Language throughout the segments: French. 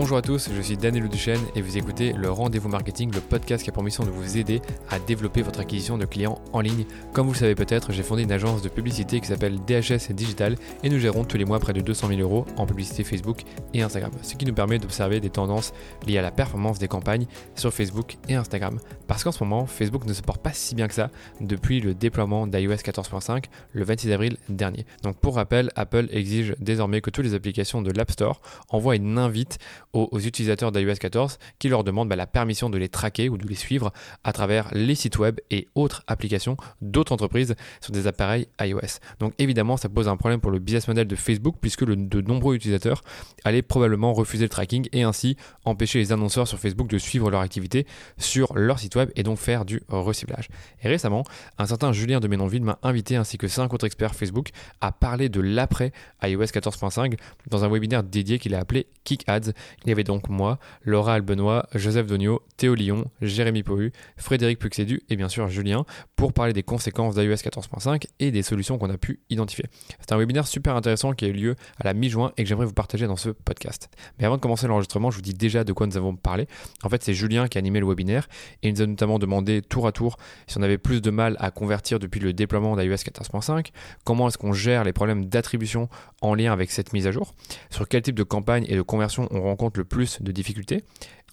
Bonjour à tous, je suis Daniel Duchesne et vous écoutez le Rendez-vous Marketing, le podcast qui a pour mission de vous aider à développer votre acquisition de clients en ligne. Comme vous le savez peut-être, j'ai fondé une agence de publicité qui s'appelle DHS Digital et nous gérons tous les mois près de 200 000 euros en publicité Facebook et Instagram, ce qui nous permet d'observer des tendances liées à la performance des campagnes sur Facebook et Instagram. Parce qu'en ce moment, Facebook ne se porte pas si bien que ça depuis le déploiement d'iOS 14.5 le 26 avril dernier. Donc pour rappel, Apple exige désormais que toutes les applications de l'App Store envoient une invite aux, utilisateurs d'iOS 14 qui leur demandent bah, la permission de les traquer ou de les suivre à travers les sites web et autres applications d'autres entreprises sur des appareils iOS. Donc évidemment, ça pose un problème pour le business model de Facebook puisque de nombreux utilisateurs allaient probablement refuser le tracking et ainsi empêcher les annonceurs sur Facebook de suivre leur activité sur leur site web et donc faire du reciblage. Et récemment, un certain Julien de Ménonville m'a invité ainsi que cinq autres experts Facebook à parler de l'après iOS 14.5 dans un webinaire dédié qu'il a appelé Kick Ads il y avait donc moi, Laura Albenois, Joseph Donio, Théo Lyon, Jérémy Pohu, Frédéric Puxédu et bien sûr Julien pour parler des conséquences d'iOS 14.5 et des solutions qu'on a pu identifier. C'est un webinaire super intéressant qui a eu lieu à la mi-juin et que j'aimerais vous partager dans ce podcast. Mais avant de commencer l'enregistrement, je vous dis déjà de quoi nous avons parlé. En fait, c'est Julien qui a animé le webinaire et il nous a notamment demandé tour à tour si on avait plus de mal à convertir depuis le déploiement d'iOS 14.5, comment est-ce qu'on gère les problèmes d'attribution en lien avec cette mise à jour, sur quel type de campagne et de conversion on rencontre le plus de difficultés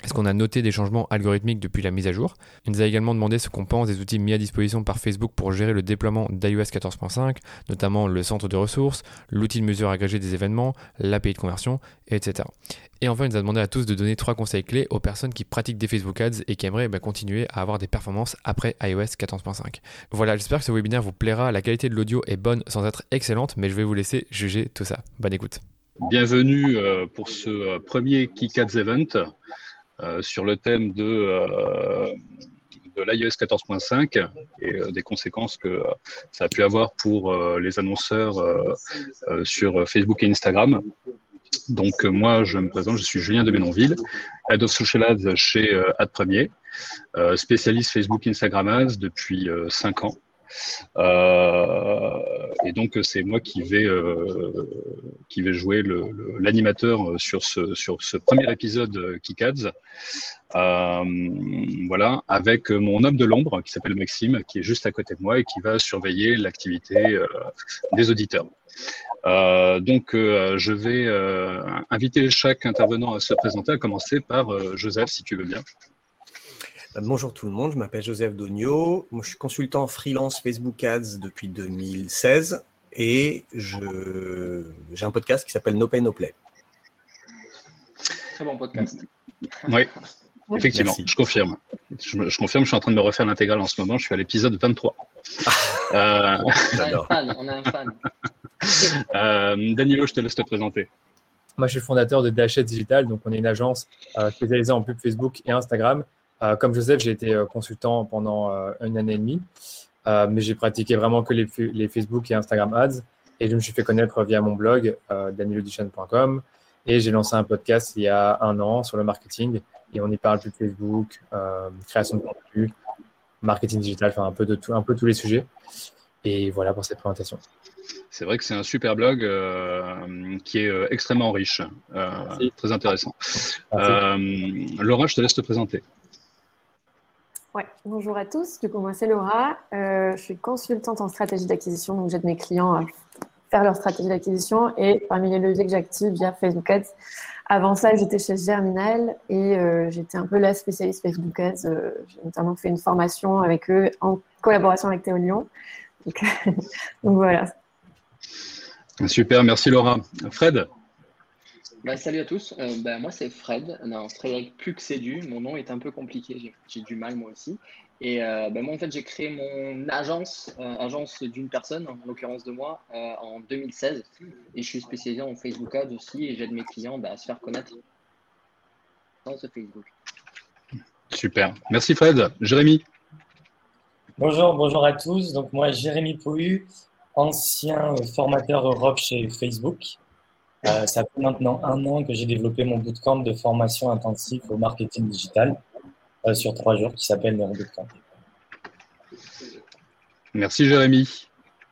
est-ce qu'on a noté des changements algorithmiques depuis la mise à jour? Il nous a également demandé ce qu'on pense des outils mis à disposition par Facebook pour gérer le déploiement d'iOS 14.5, notamment le centre de ressources, l'outil de mesure agrégé des événements, l'API de conversion, etc. Et enfin, il nous a demandé à tous de donner trois conseils clés aux personnes qui pratiquent des Facebook Ads et qui aimeraient bah, continuer à avoir des performances après iOS 14.5. Voilà, j'espère que ce webinaire vous plaira. La qualité de l'audio est bonne sans être excellente, mais je vais vous laisser juger tout ça. Bonne écoute. Bienvenue euh, pour ce euh, premier KickAds Event euh, sur le thème de, de l'iOS 14.5 et des conséquences que ça a pu avoir pour les annonceurs sur Facebook et Instagram. Donc moi, je me présente, je suis Julien de Bénonville, Head of Social Ads chez Ad Premier, spécialiste Facebook Instagram Ads depuis 5 ans. Euh, et donc c'est moi qui vais euh, qui vais jouer l'animateur sur ce sur ce premier épisode KickAds. Euh, voilà, avec mon homme de l'ombre qui s'appelle Maxime, qui est juste à côté de moi et qui va surveiller l'activité des auditeurs. donc, je vais inviter chaque intervenant à se présenter, à commencer par Joseph, si tu veux bien. Euh, bonjour tout le monde, je m'appelle Joseph Dogno, je suis consultant freelance Facebook Ads depuis 2016 et j'ai un podcast qui s'appelle No Pay No Play. Très bon podcast. Oui, effectivement, je confirme. Je, confirme, je suis en train de me refaire l'intégrale en ce moment, je suis à l'épisode 23. euh... On a un fan, on a un fan. euh, Danilo, je te laisse te présenter. Moi, je suis le fondateur de Dashet Digital, donc on est une agence euh, spécialisée en pub Facebook et Instagram euh, comme Joseph, j'ai été euh, consultant pendant euh, une année et demie, mais j'ai pratiqué vraiment que les, Facebook et Instagram ads. Et je me suis fait connaître via mon blog, danielodichon.com. Et j'ai lancé un podcast il y a un an sur le marketing. Et on y parle plus de Facebook, création de contenu, marketing digital, enfin un peu de tout, un peu tous les sujets. Et voilà pour cette présentation. C'est vrai que c'est un super blog qui est extrêmement riche, très intéressant. Laura, je te laisse te présenter. Bonjour à tous, du coup c'est Laura, euh, je suis consultante en stratégie d'acquisition, donc j'aide mes clients à faire leur stratégie d'acquisition et parmi les leviers que j'active via Facebook Ads. Avant ça j'étais chez Germinal et euh, j'étais un peu la spécialiste Facebook Ads, euh, j'ai notamment fait une formation avec eux en collaboration avec Théo Lyon. Donc voilà. Super, merci Laura. Fred? Bah, salut à tous, euh, bah, moi c'est Fred, non, Frédéric Puxédu, mon nom est un peu compliqué, j'ai du mal moi aussi. Et euh, bah, moi en fait j'ai créé mon agence, euh, agence d'une personne, en l'occurrence de moi, en 2016. Et je suis spécialisé en Facebook Ads aussi et j'aide mes clients à se faire connaître dans ce Facebook. Super, merci Fred. Jérémy Bonjour, bonjour à tous. Donc moi Jérémy Pohu, ancien formateur Europe chez Facebook. Euh, ça fait maintenant un an que j'ai développé mon bootcamp de formation intensive au marketing digital euh, sur trois jours qui s'appelle Nero Bootcamp. Merci Jérémy.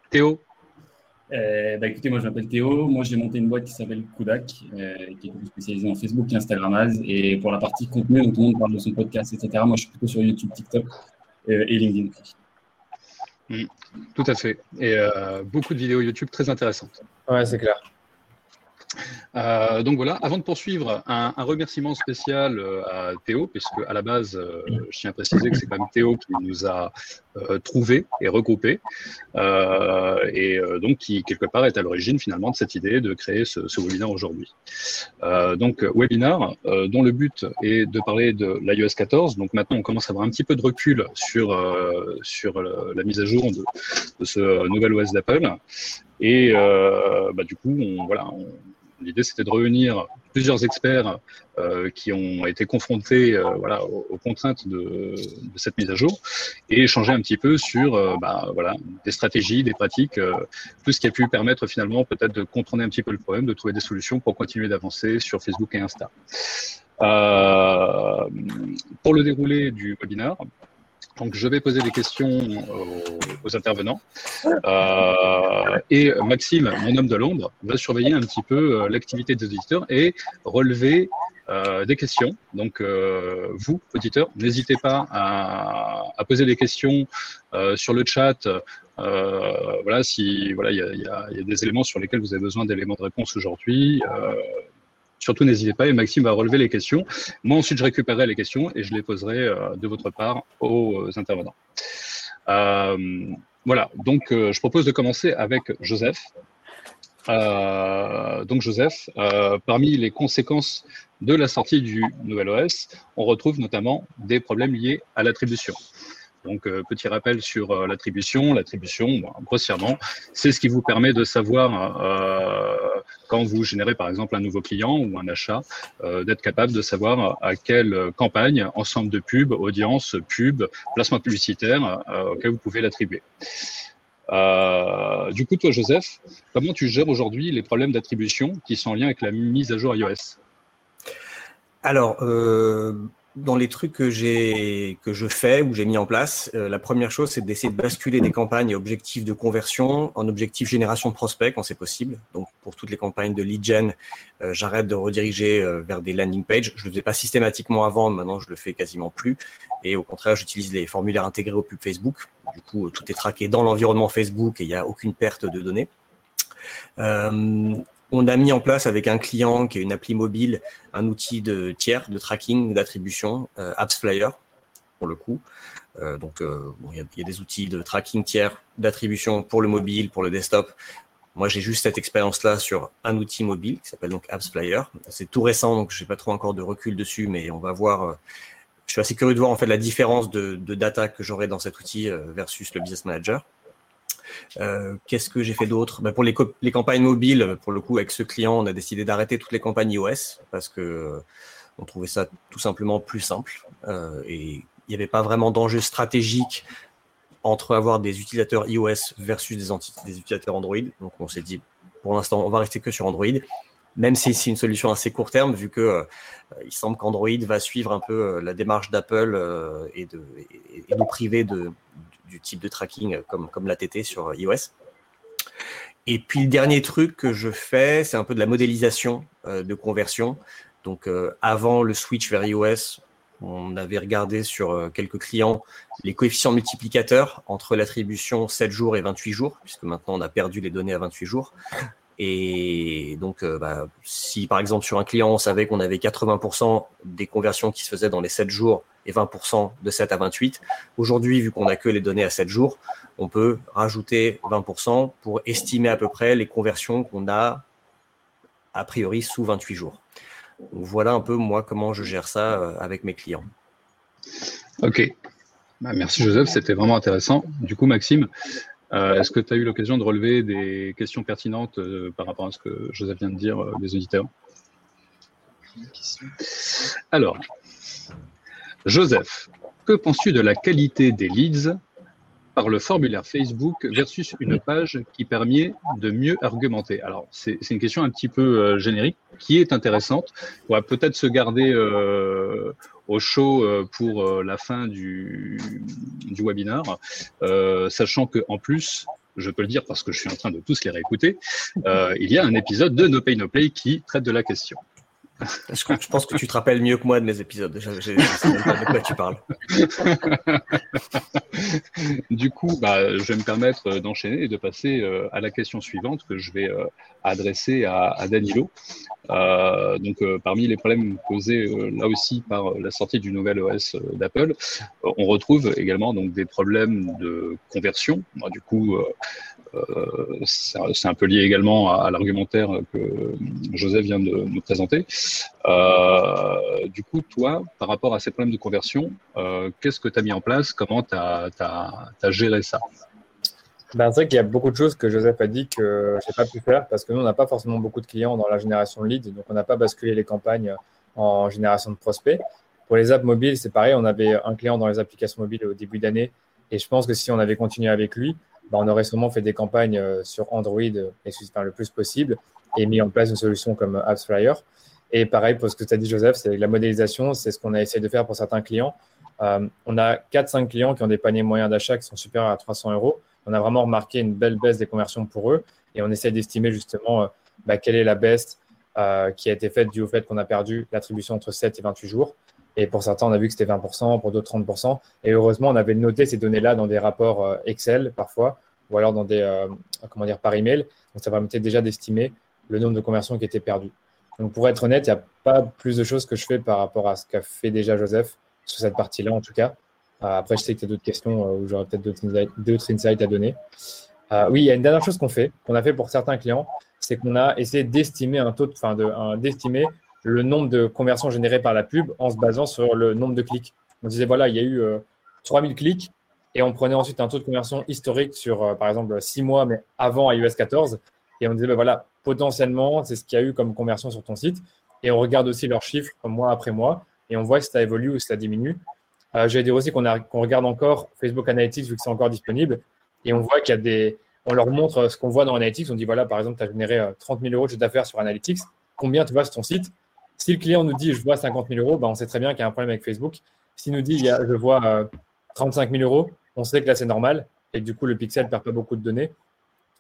Théo Euh, bah, écoutez, moi je m'appelle Théo. Moi j'ai monté une boîte qui s'appelle Kudak, euh, qui est spécialisée en Facebook et Instagram Ads. Et pour la partie contenu, donc tout le monde parle de son podcast, etc. Moi je suis plutôt sur YouTube, TikTok euh, et LinkedIn. Mm. tout à fait. Et beaucoup de vidéos YouTube très intéressantes. Ouais, c'est clair. Euh, donc voilà, avant de poursuivre, un, remerciement spécial euh, à Théo, puisque à la base, euh, je tiens à préciser que c'est quand même Théo qui nous a trouvé et regroupé, et donc qui quelque part est à l'origine finalement de cette idée de créer ce, ce webinaire aujourd'hui. donc webinaire dont le but est de parler de l'iOS 14. Donc maintenant, on commence à avoir un petit peu de recul sur sur la mise à jour de, ce nouvel OS d'Apple. Et bah, du coup, voilà, L'idée, c'était de réunir plusieurs experts euh, qui ont été confrontés euh, voilà, aux, contraintes de, cette mise à jour et échanger un petit peu sur euh, bah, voilà, des stratégies, des pratiques, tout ce qui a pu permettre finalement peut-être de contourner un petit peu le problème, de trouver des solutions pour continuer d'avancer sur Facebook et Insta. pour le déroulé du webinaire, donc, je vais poser des questions aux, intervenants. Euh, et Maxime, mon homme de l'ombre, va surveiller un petit peu euh, l'activité des auditeurs et relever euh, des questions. Donc, vous, auditeurs, n'hésitez pas à, poser des questions sur le chat. voilà, si voilà, il y a, y a, des éléments sur lesquels vous avez besoin d'éléments de réponse aujourd'hui surtout n'hésitez pas et Maxime va relever les questions. Moi ensuite je récupérerai les questions et je les poserai euh, de votre part aux intervenants. Euh, voilà, donc euh, je propose de commencer avec Joseph. donc Joseph, parmi les conséquences de la sortie du nouvel OS, on retrouve notamment des problèmes liés à l'attribution. Donc, euh, petit rappel sur euh, l'attribution. L'attribution, grossièrement, c'est ce qui vous permet de savoir, euh, quand vous générez par exemple un nouveau client ou un achat, d'être capable de savoir à quelle campagne, ensemble de pubs, audience, pub, placement publicitaire, auquel vous pouvez l'attribuer. du coup, toi, Joseph, comment tu gères aujourd'hui les problèmes d'attribution qui sont en lien avec la mise à jour iOS? Alors, dans les trucs que j'ai que je fais ou j'ai mis en place, euh, la première chose c'est d'essayer de basculer des campagnes objectifs de conversion en objectifs génération de prospects quand c'est possible. Donc pour toutes les campagnes de lead gen, euh, j'arrête de rediriger euh, vers des landing pages. Je le faisais pas systématiquement avant, maintenant je le fais quasiment plus. Et au contraire, j'utilise les formulaires intégrés au pub Facebook. Du coup, tout est traqué dans l'environnement Facebook et il n'y a aucune perte de données. On a mis en place avec un client qui est une appli mobile un outil de tiers de tracking d'attribution, euh, AppsFlyer pour le coup. Euh, donc euh, il y, a des outils de tracking tiers d'attribution pour le mobile, pour le desktop. Moi j'ai juste cette expérience-là sur un outil mobile qui s'appelle donc AppsFlyer. C'est tout récent donc j'ai pas trop encore de recul dessus, mais on va voir. je suis assez curieux de voir en fait la différence de data que j'aurai dans cet outil versus le Business Manager. Euh, qu'est-ce que j'ai fait d'autre? Ben, Pour les, campagnes mobiles, pour le coup, avec ce client, on a décidé d'arrêter toutes les campagnes iOS parce que euh, on trouvait ça tout simplement plus simple euh, et il n'y avait pas vraiment d'enjeu stratégique entre avoir des utilisateurs iOS versus des, utilisateurs Android. Donc on s'est dit, pour l'instant, on va rester que sur Android, même si c'est une solution assez court terme, vu que il semble qu'Android va suivre un peu la démarche d'Apple et nous priver de, du type de tracking comme, comme l'ATT sur iOS. Et puis le dernier truc que je fais, c'est un peu de la modélisation euh, de conversion. Donc euh, avant le switch vers iOS, on avait regardé sur euh, quelques clients les coefficients multiplicateurs entre l'attribution 7 jours et 28 jours, puisque maintenant on a perdu les données à 28 jours. Et donc, bah, si par exemple sur un client, on savait qu'on avait 80% des conversions qui se faisaient dans les 7 jours et 20% de 7 à 28. Aujourd'hui, vu qu'on n'a que les données à 7 jours, on peut rajouter 20% pour estimer à peu près les conversions qu'on a a priori sous 28 jours. voilà un peu moi comment je gère ça euh, avec mes clients. Ok. Bah, merci Joseph, c'était vraiment intéressant. Du coup, Maxime, euh, est-ce que tu as eu l'occasion de relever des questions pertinentes euh, par rapport à ce que Joseph vient de dire des auditeurs? Alors, Joseph, que penses-tu de la qualité des leads? Par le formulaire Facebook versus une page qui permet de mieux argumenter Alors, c'est une question un petit peu euh, générique qui est intéressante. On va peut-être se garder euh, au chaud euh, pour la fin du, du webinaire, sachant qu'en plus, je peux le dire parce que je suis en train de tous les réécouter, il y a un épisode de No Pay No Play qui traite de la question. Je, pense que tu te rappelles mieux que moi de mes épisodes. Je, sais pas de quoi tu parles. du coup, bah, je vais me permettre d'enchaîner et de passer euh, à la question suivante que je vais euh, adresser à, Danilo. Euh, donc, parmi les problèmes posés là aussi par la sortie du nouvel OS d'Apple, on retrouve également donc des problèmes de conversion. du coup, c'est un peu lié également à, l'argumentaire que Joseph vient de nous présenter. Euh, du coup, toi, par rapport à ces problèmes de conversion, euh, qu'est-ce que tu as mis en place? Comment tu as, géré ça? Ben, c'est vrai qu'il y a beaucoup de choses que Joseph a dit que je n'ai pas pu faire parce que nous, on n'a pas forcément beaucoup de clients dans la génération de leads, donc on n'a pas basculé les campagnes en génération de prospects. Pour les apps mobiles, c'est pareil, on avait un client dans les applications mobiles au début d'année et je pense que si on avait continué avec lui, bah, on aurait sûrement fait des campagnes euh, sur Android et enfin, le plus possible et mis en place une solution comme AppsFlyer. Et pareil pour ce que tu as dit, Joseph, c'est la modélisation, c'est ce qu'on a essayé de faire pour certains clients. Euh, on a 4-5 clients qui ont des paniers moyens d'achat qui sont supérieurs à 300 euros. On a vraiment remarqué une belle baisse des conversions pour eux et on essaie d'estimer justement euh, bah, quelle est la baisse qui a été faite au fait qu'on a perdu l'attribution entre 7 et 28 jours. Et pour certains, on a vu que c'était 20%, pour d'autres 30%. Et heureusement, on avait noté ces données-là dans des rapports euh, Excel parfois, ou alors dans des, euh, comment dire, par email. Donc ça permettait déjà d'estimer le nombre de conversions qui étaient perdues. Donc pour être honnête, il n'y a pas plus de choses que je fais par rapport à ce qu'a fait déjà Joseph sur cette partie-là en tout cas. Euh, après, je sais que tu as d'autres questions où j'aurais peut-être d'autres insights à donner. oui, il y a une dernière chose qu'on fait, qu'on a fait pour certains clients, c'est qu'on a essayé d'estimer un taux, enfin d'estimer le nombre de conversions générées par la pub en se basant sur le nombre de clics. On disait, voilà, il y a eu 3000 euh, clics et on prenait ensuite un taux de conversion historique sur, euh, par exemple, 6 mois, mais avant iOS 14. Et on disait, ben voilà, potentiellement, c'est ce qu'il y a eu comme conversion sur ton site. Et on regarde aussi leurs chiffres mois après mois et on voit si ça évolue ou si ça diminue. Euh, J'allais dire aussi qu'on regarde encore Facebook Analytics vu que c'est encore disponible et on voit qu'il y a des. On leur montre ce qu'on voit dans Analytics. On dit voilà, par exemple, tu as généré 30 000 euros de chiffre d'affaires sur Analytics. Combien tu vois sur ton site? Si le client nous dit je vois 50 000 euros, ben on sait très bien qu'il y a un problème avec Facebook. S'il nous dit je vois 35 euh, 000 euros, on sait que là c'est normal et du coup le pixel ne perd pas beaucoup de données.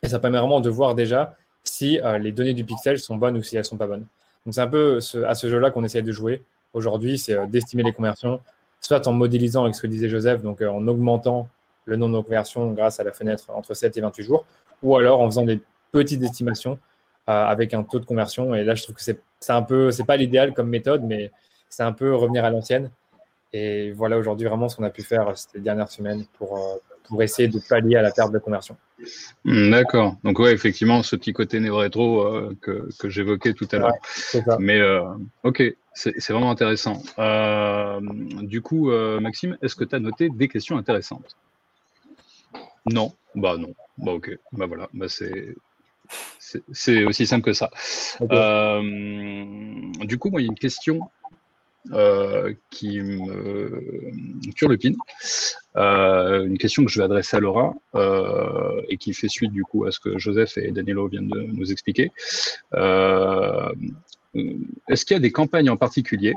Et ça permet vraiment de voir déjà si euh, les données du pixel sont bonnes ou si elles ne sont pas bonnes. Donc c'est un peu à ce jeu-là qu'on essaie de jouer aujourd'hui, c'est euh, d'estimer les conversions, soit en modélisant avec ce que disait Joseph, donc en augmentant le nombre de conversions grâce à la fenêtre entre 7 et 28 jours, ou alors en faisant des petites estimations avec un taux de conversion. Et là, je trouve que c'est un peu, c'est pas l'idéal comme méthode, mais c'est un peu revenir à l'ancienne. Et voilà aujourd'hui vraiment ce qu'on a pu faire ces dernières semaines pour, euh, pour essayer de pallier à la perte de conversion. Hmm, d'accord. Donc ouais, effectivement, ce petit côté néo-rétro euh, que, que j'évoquais tout à l'heure. Mais euh, ok, c'est vraiment intéressant. du coup, Maxime, est-ce que tu as noté des questions intéressantes? Non? Bah non. Bah ok. Bah voilà. Bah c'est c'est aussi simple que ça. Euh, du coup, moi, il y a une question euh, qui me turlupine. Euh, une question que je vais adresser à Laura euh, et qui fait suite du coup à ce que Joseph et Danilo viennent de nous expliquer. Est-ce qu'il y a des campagnes en particulier,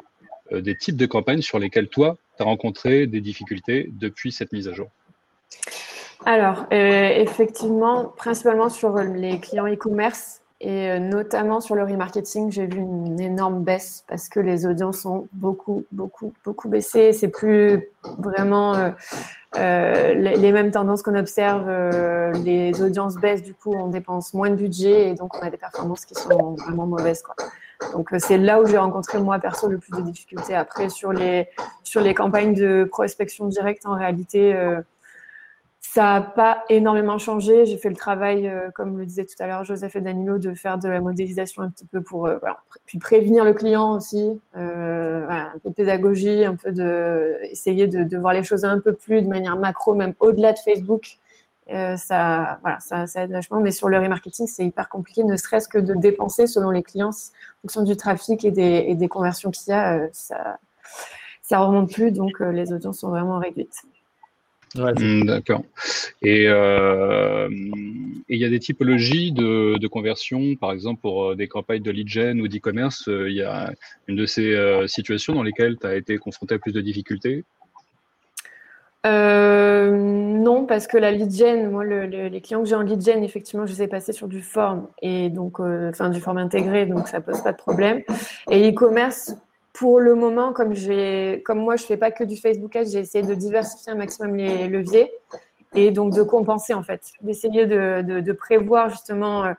des types de campagnes sur lesquelles toi, tu as rencontré des difficultés depuis cette mise à jour? Alors, euh, effectivement, principalement sur les clients e-commerce et euh, notamment sur le remarketing, j'ai vu une énorme baisse parce que les audiences ont beaucoup, beaucoup, beaucoup baissé. C'est plus vraiment euh, les, mêmes tendances qu'on observe. les audiences baissent, du coup, on dépense moins de budget et donc on a des performances qui sont vraiment mauvaises. Donc c'est là où j'ai rencontré moi perso le plus de difficultés. Après sur les sur les campagnes de prospection directe, en réalité, ça n'a pas énormément changé. J'ai fait le travail, euh, comme le disait tout à l'heure Joseph et Danilo, de faire de la modélisation un petit peu pour euh, puis prévenir le client aussi, euh, un peu de pédagogie, un peu de essayer de, voir les choses un peu plus de manière macro, même au-delà de Facebook. ça, voilà, ça, aide vachement. Mais sur le remarketing, c'est hyper compliqué, ne serait-ce que de dépenser selon les clients, en fonction du trafic et des, et des conversions qu'il y a, ça, ça remonte plus, donc les audiences sont vraiment réduites. Hmm, d'accord. Euh, et il y a des typologies de, conversion, par exemple pour euh, des campagnes de lead gen ou d'e-commerce, euh, il y a une de ces situations dans lesquelles tu as été confronté à plus de difficultés? Euh, non, parce que la lead gen, moi, les clients que j'ai en lead gen, effectivement, je les ai passés sur du form et donc, euh, enfin, du form intégré, donc ça pose pas de problème. Et e-commerce, pour le moment, comme comme moi, je fais pas que du Facebook Ads, j'ai essayé de diversifier un maximum les leviers et donc de compenser en fait, d'essayer de, de, prévoir justement euh,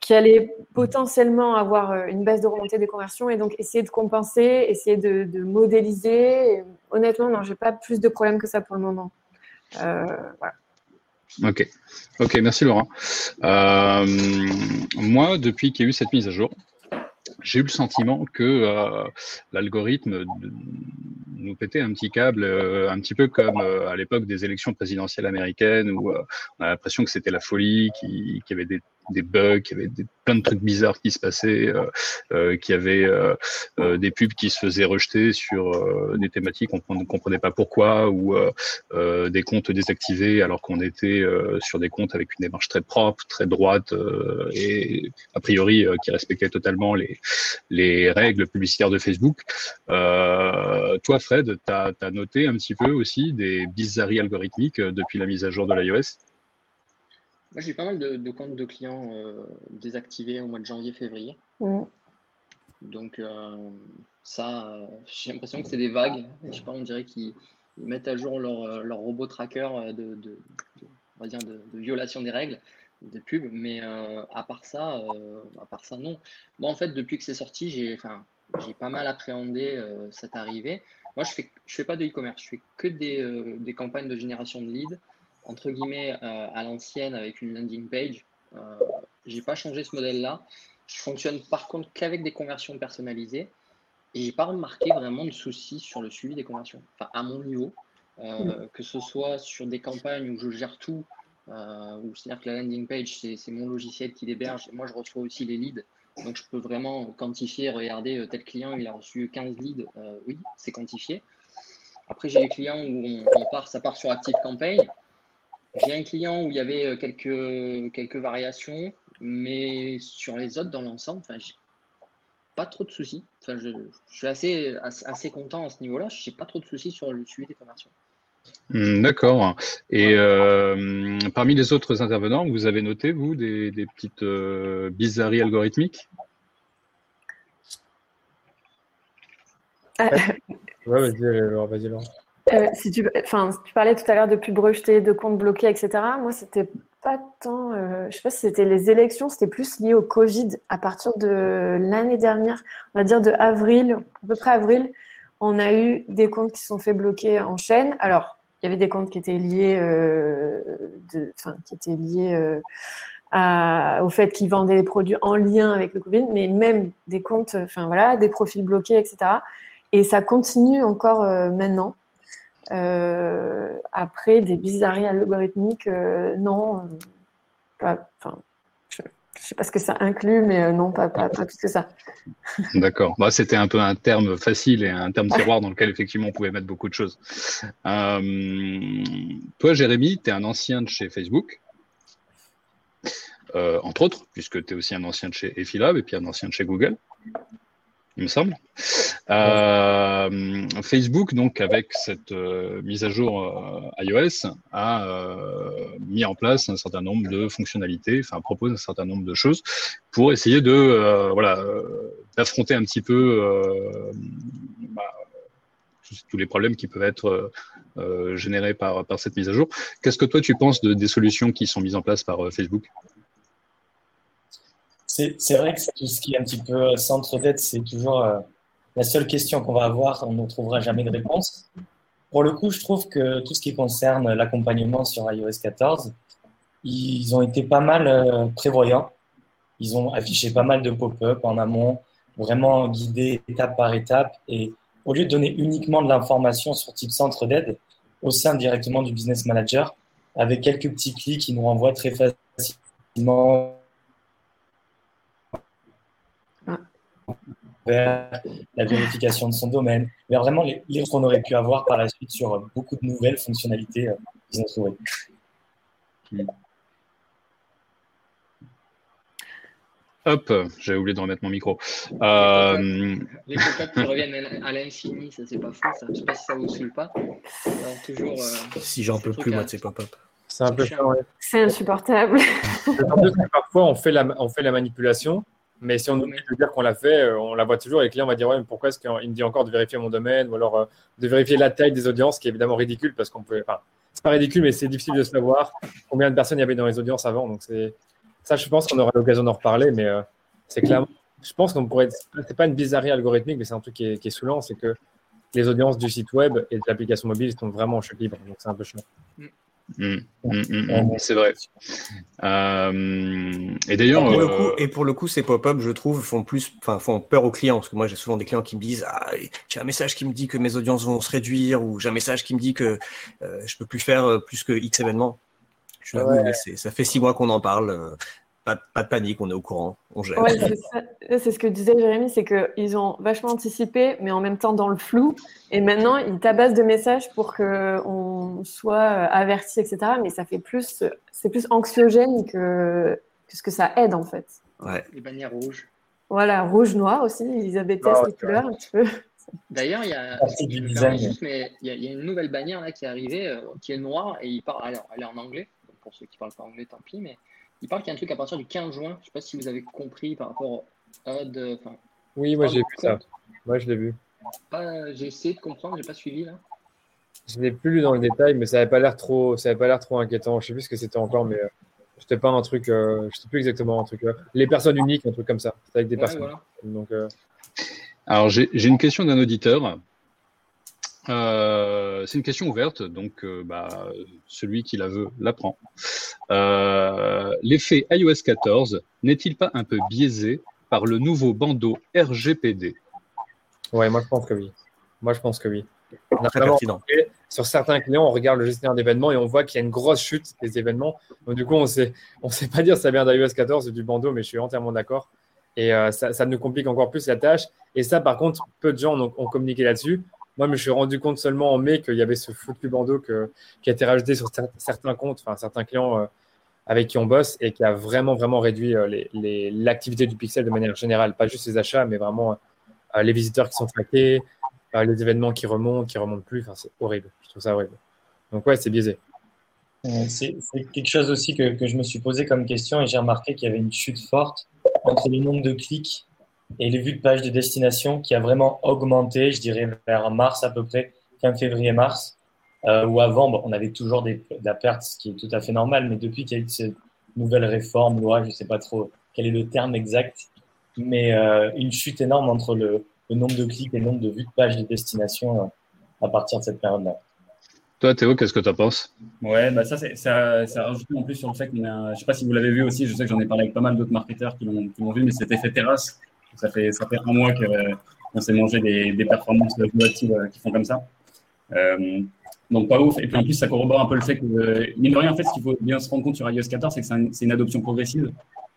qu'il allait potentiellement avoir euh, une baisse de remontée des conversions et donc essayer de compenser, essayer de, de modéliser. honnêtement, non, j'ai pas plus de problèmes que ça pour le moment. Euh, voilà. Ok, ok, merci Laurent. Euh, moi, depuis qu'il y a eu cette mise à jour, j'ai eu le sentiment que euh, l'algorithme nous pétait un petit câble, euh, un petit peu comme euh, à l'époque des élections présidentielles américaines, où on a l'impression que c'était la folie, qu'il y avait des des bugs, il y avait des, plein de trucs bizarres qui se passaient, euh, euh, qu'il y avait euh, euh, des pubs qui se faisaient rejeter sur des thématiques qu'on ne comprenait pas pourquoi, ou des comptes désactivés alors qu'on était sur des comptes avec une démarche très propre, très droite et a priori qui respectait totalement les, les règles publicitaires de Facebook. toi, Fred, tu as, as, noté un petit peu aussi des bizarreries algorithmiques depuis la mise à jour de l'iOS? Moi, j'ai pas mal de, comptes de clients euh, désactivés au mois de janvier-février. Donc, euh, ça, euh, j'ai l'impression que c'est des vagues. Je sais pas, on dirait qu'ils mettent à jour leur, leur robot tracker de, de, on va dire de, violation des règles des pubs. Mais à part ça, à part ça, non. Moi, en fait, depuis que c'est sorti, j'ai, j'ai pas mal appréhendé cette arrivée. Moi, je fais, je fais pas de e-commerce. Je fais que des, des campagnes de génération de leads entre guillemets euh, à l'ancienne avec une landing page. Euh, j'ai pas changé ce modèle-là. Je fonctionne par contre qu'avec des conversions personnalisées et j'ai pas remarqué vraiment de soucis sur le suivi des conversions. Enfin, à mon niveau, euh, mm. que ce soit sur des campagnes où je gère tout, euh, ou c'est-à-dire que la landing page, c'est mon logiciel qui l'héberge, et moi je reçois aussi les leads, donc je peux vraiment quantifier, regarder tel client, il a reçu 15 leads, oui, c'est quantifié. Après, j'ai des clients où on, part, ça part sur Active Campaign, j'ai un client où il y avait euh, quelques, quelques variations, mais sur les autres, dans l'ensemble, enfin, j'ai pas trop de soucis. Enfin, je, suis assez, assez, content à ce niveau-là. Je n'ai pas trop de soucis sur le suivi des conversions. Hmm, d'accord. Et euh, parmi les autres intervenants, vous avez noté, vous, des, des petites euh, bizarreries algorithmiques? Ouais, vas-y, vas-y, Laurent. Euh, si tu, tu parlais tout à l'heure de pubs rejetées, de comptes bloqués, etc. Moi, c'était pas tant. Euh, je sais pas si c'était les élections, c'était plus lié au Covid. À partir de l'année dernière, on va dire de avril, à peu près avril, on a eu des comptes qui sont fait bloquer en chaîne. Alors, il y avait des comptes qui étaient liés, euh, qui étaient liés euh, au fait qu'ils vendaient des produits en lien avec le Covid, mais même des comptes, enfin voilà, des profils bloqués, etc. Et ça continue encore maintenant. Euh, après, des bizarreries algorithmiques, euh, non. Euh, enfin, je ne sais pas ce que ça inclut, mais non, pas, pas, plus que ça. D'accord. Bah, C'était un peu un terme facile et un terme tiroir dans lequel effectivement on pouvait mettre beaucoup de choses. toi, Jérémy, tu es un ancien de chez Facebook. entre autres, puisque tu es aussi un ancien de chez Efilab et puis un ancien de chez Google il me semble. Euh, Facebook, donc, avec cette euh, mise à jour euh, iOS, a mis en place un certain nombre de fonctionnalités, enfin, propose un certain nombre de choses pour essayer de, voilà, d'affronter un petit peu bah, tous les problèmes qui peuvent être générés par, par cette mise à jour. Qu'est-ce que toi, tu penses de, des solutions qui sont mises en place par Facebook? C'est vrai que tout ce qui est un petit peu euh, centre d'aide, c'est toujours euh, la seule question qu'on va avoir. On ne trouvera jamais de réponse. Pour le coup, je trouve que tout ce qui concerne l'accompagnement sur iOS 14, ils ont été pas mal euh, prévoyants. Ils ont affiché pas mal de pop-up en amont, vraiment guidé étape par étape. Et au lieu de donner uniquement de l'information sur type centre d'aide, au sein directement du business manager, avec quelques petits clics qui nous renvoient très facilement vers la vérification de son domaine, vers vraiment les, les qu'on aurait pu avoir par la suite sur euh, beaucoup de nouvelles fonctionnalités euh, ont trouvées. Hop, j'avais oublié de remettre mon micro. Euh... Les pop-up qui reviennent à l'infini, ça c'est pas fou, ça. Je sais pas si ça vous suit pas. Alors, toujours, euh, si j'en peux plus, moi, de ces pop-up. C'est un peu C'est insupportable. parfois, on fait, la, on fait la manipulation, mais si on oublie de dire qu'on l'a fait, euh, on la voit toujours et le client va dire ouais, mais pourquoi est-ce qu'il me dit encore de vérifier mon domaine ou alors euh, de vérifier la taille des audiences, qui est évidemment ridicule parce qu'on peut. Enfin, c'est pas ridicule, mais c'est difficile de savoir combien de personnes il y avait dans les audiences avant. Donc, c'est ça, je pense qu'on aura l'occasion d'en reparler, mais euh, c'est clairement. Je pense qu'on pourrait. C'est pas une bizarrerie algorithmique, mais c'est un truc qui est, qui est saoulant, c'est que les audiences du site web et de l'application mobile sont vraiment en chute libre. Donc, c'est un peu chiant. Mmh, mmh, mmh, c'est vrai. Euh, et d'ailleurs, pour, euh, et pour le coup, ces pop-up, je trouve, font plus, enfin, font peur aux clients parce que moi, j'ai souvent des clients qui me disent, ah, j'ai un message qui me dit que mes audiences vont se réduire ou j'ai un message qui me dit que euh, je peux plus faire plus que X événements. Je ça fait six mois qu'on en parle. Pas, de panique, on est au courant, on gère. c'est ce que disait Jérémy, c'est qu'ils ont vachement anticipé, mais en même temps dans le flou. Et maintenant, ils tabassent de messages pour qu'on soit averti, etc. Mais ça fait plus, c'est plus anxiogène que, ce que ça aide en fait. Les bannières rouges. Voilà, rouge, noir aussi. Elisabeth ah, les couleurs un petit peu. D'ailleurs, il y a, il y, a, une nouvelle bannière là qui est arrivée, euh, qui est noire et il parle. Alors, elle est en anglais. pour ceux qui parlent pas anglais, tant pis. Mais il parle qu'il y a un truc à partir du 15 juin. Je ne sais pas si vous avez compris par rapport au HUD. oui, moi j'ai vu ça. Moi je l'ai vu. J'ai essayé de comprendre, j'ai pas suivi là. Je l'ai plus lu dans le détail, mais ça n'avait pas l'air trop, ça avait pas l'air trop inquiétant. Je sais plus ce que c'était encore, mais euh, c'était pas un truc, euh, je sais plus exactement un truc. Euh, les personnes uniques, un truc comme ça. avec des personnes. Donc. Alors j'ai une question d'un auditeur euh, c'est une question ouverte, donc euh, bah, celui qui la veut la prend. Euh, l'effet iOS 14 n'est-il pas un peu biaisé par le nouveau bandeau RGPD Ouais, moi je pense que oui. Moi je pense que oui. sur certains clients, on regarde le gestionnaire d'événements et on voit qu'il y a une grosse chute des événements. Donc du coup, on sait, on sait pas dire ça vient d'iOS 14 ou du bandeau, mais je suis entièrement d'accord. Et ça, ça, nous complique encore plus la tâche. Et ça, par contre, peu de gens ont, ont communiqué là-dessus. Moi, je me suis rendu compte seulement en mai qu'il y avait ce foutu bandeau qui a été rajouté sur certains comptes, enfin certains clients euh, avec qui on bosse et qui a vraiment, vraiment réduit euh, l'activité du pixel de manière générale. Pas juste les achats, mais vraiment euh, les visiteurs qui sont traqués, les événements qui remontent, qui remontent plus. Enfin, c'est horrible. Je trouve ça horrible. Donc, ouais, c'est biaisé. C'est quelque chose aussi que, je me suis posé comme question et j'ai remarqué qu'il y avait une chute forte entre le nombre de clics et les vues de page de destination qui a vraiment augmenté, je dirais, vers mars à peu près, fin février-mars, euh, où avant, bon, on avait toujours des, de la perte, ce qui est tout à fait normal, mais depuis qu'il y a eu cette nouvelle réforme, loi, je ne sais pas trop quel est le terme exact, mais euh, une chute énorme entre le, le, nombre de clics et le nombre de vues de page de destination euh, à partir de cette période-là. Toi, Théo, qu'est-ce que tu en penses? Ouais, bah ça, ça, ça rajoute en plus sur le fait qu'on a, je sais pas si vous l'avez vu aussi, je sais que j'en ai parlé avec pas mal d'autres marketeurs qui l'ont vu, mais cet effet terrasse ça fait, ça fait un mois qu'on s'est mangé des, des performances volatiles euh, qui font comme ça. Euh, donc pas ouf. Et puis en plus, ça corrobore un peu le fait que, mine de rien, en fait, ce qu'il faut bien se rendre compte sur iOS 14, c'est que c'est une adoption progressive.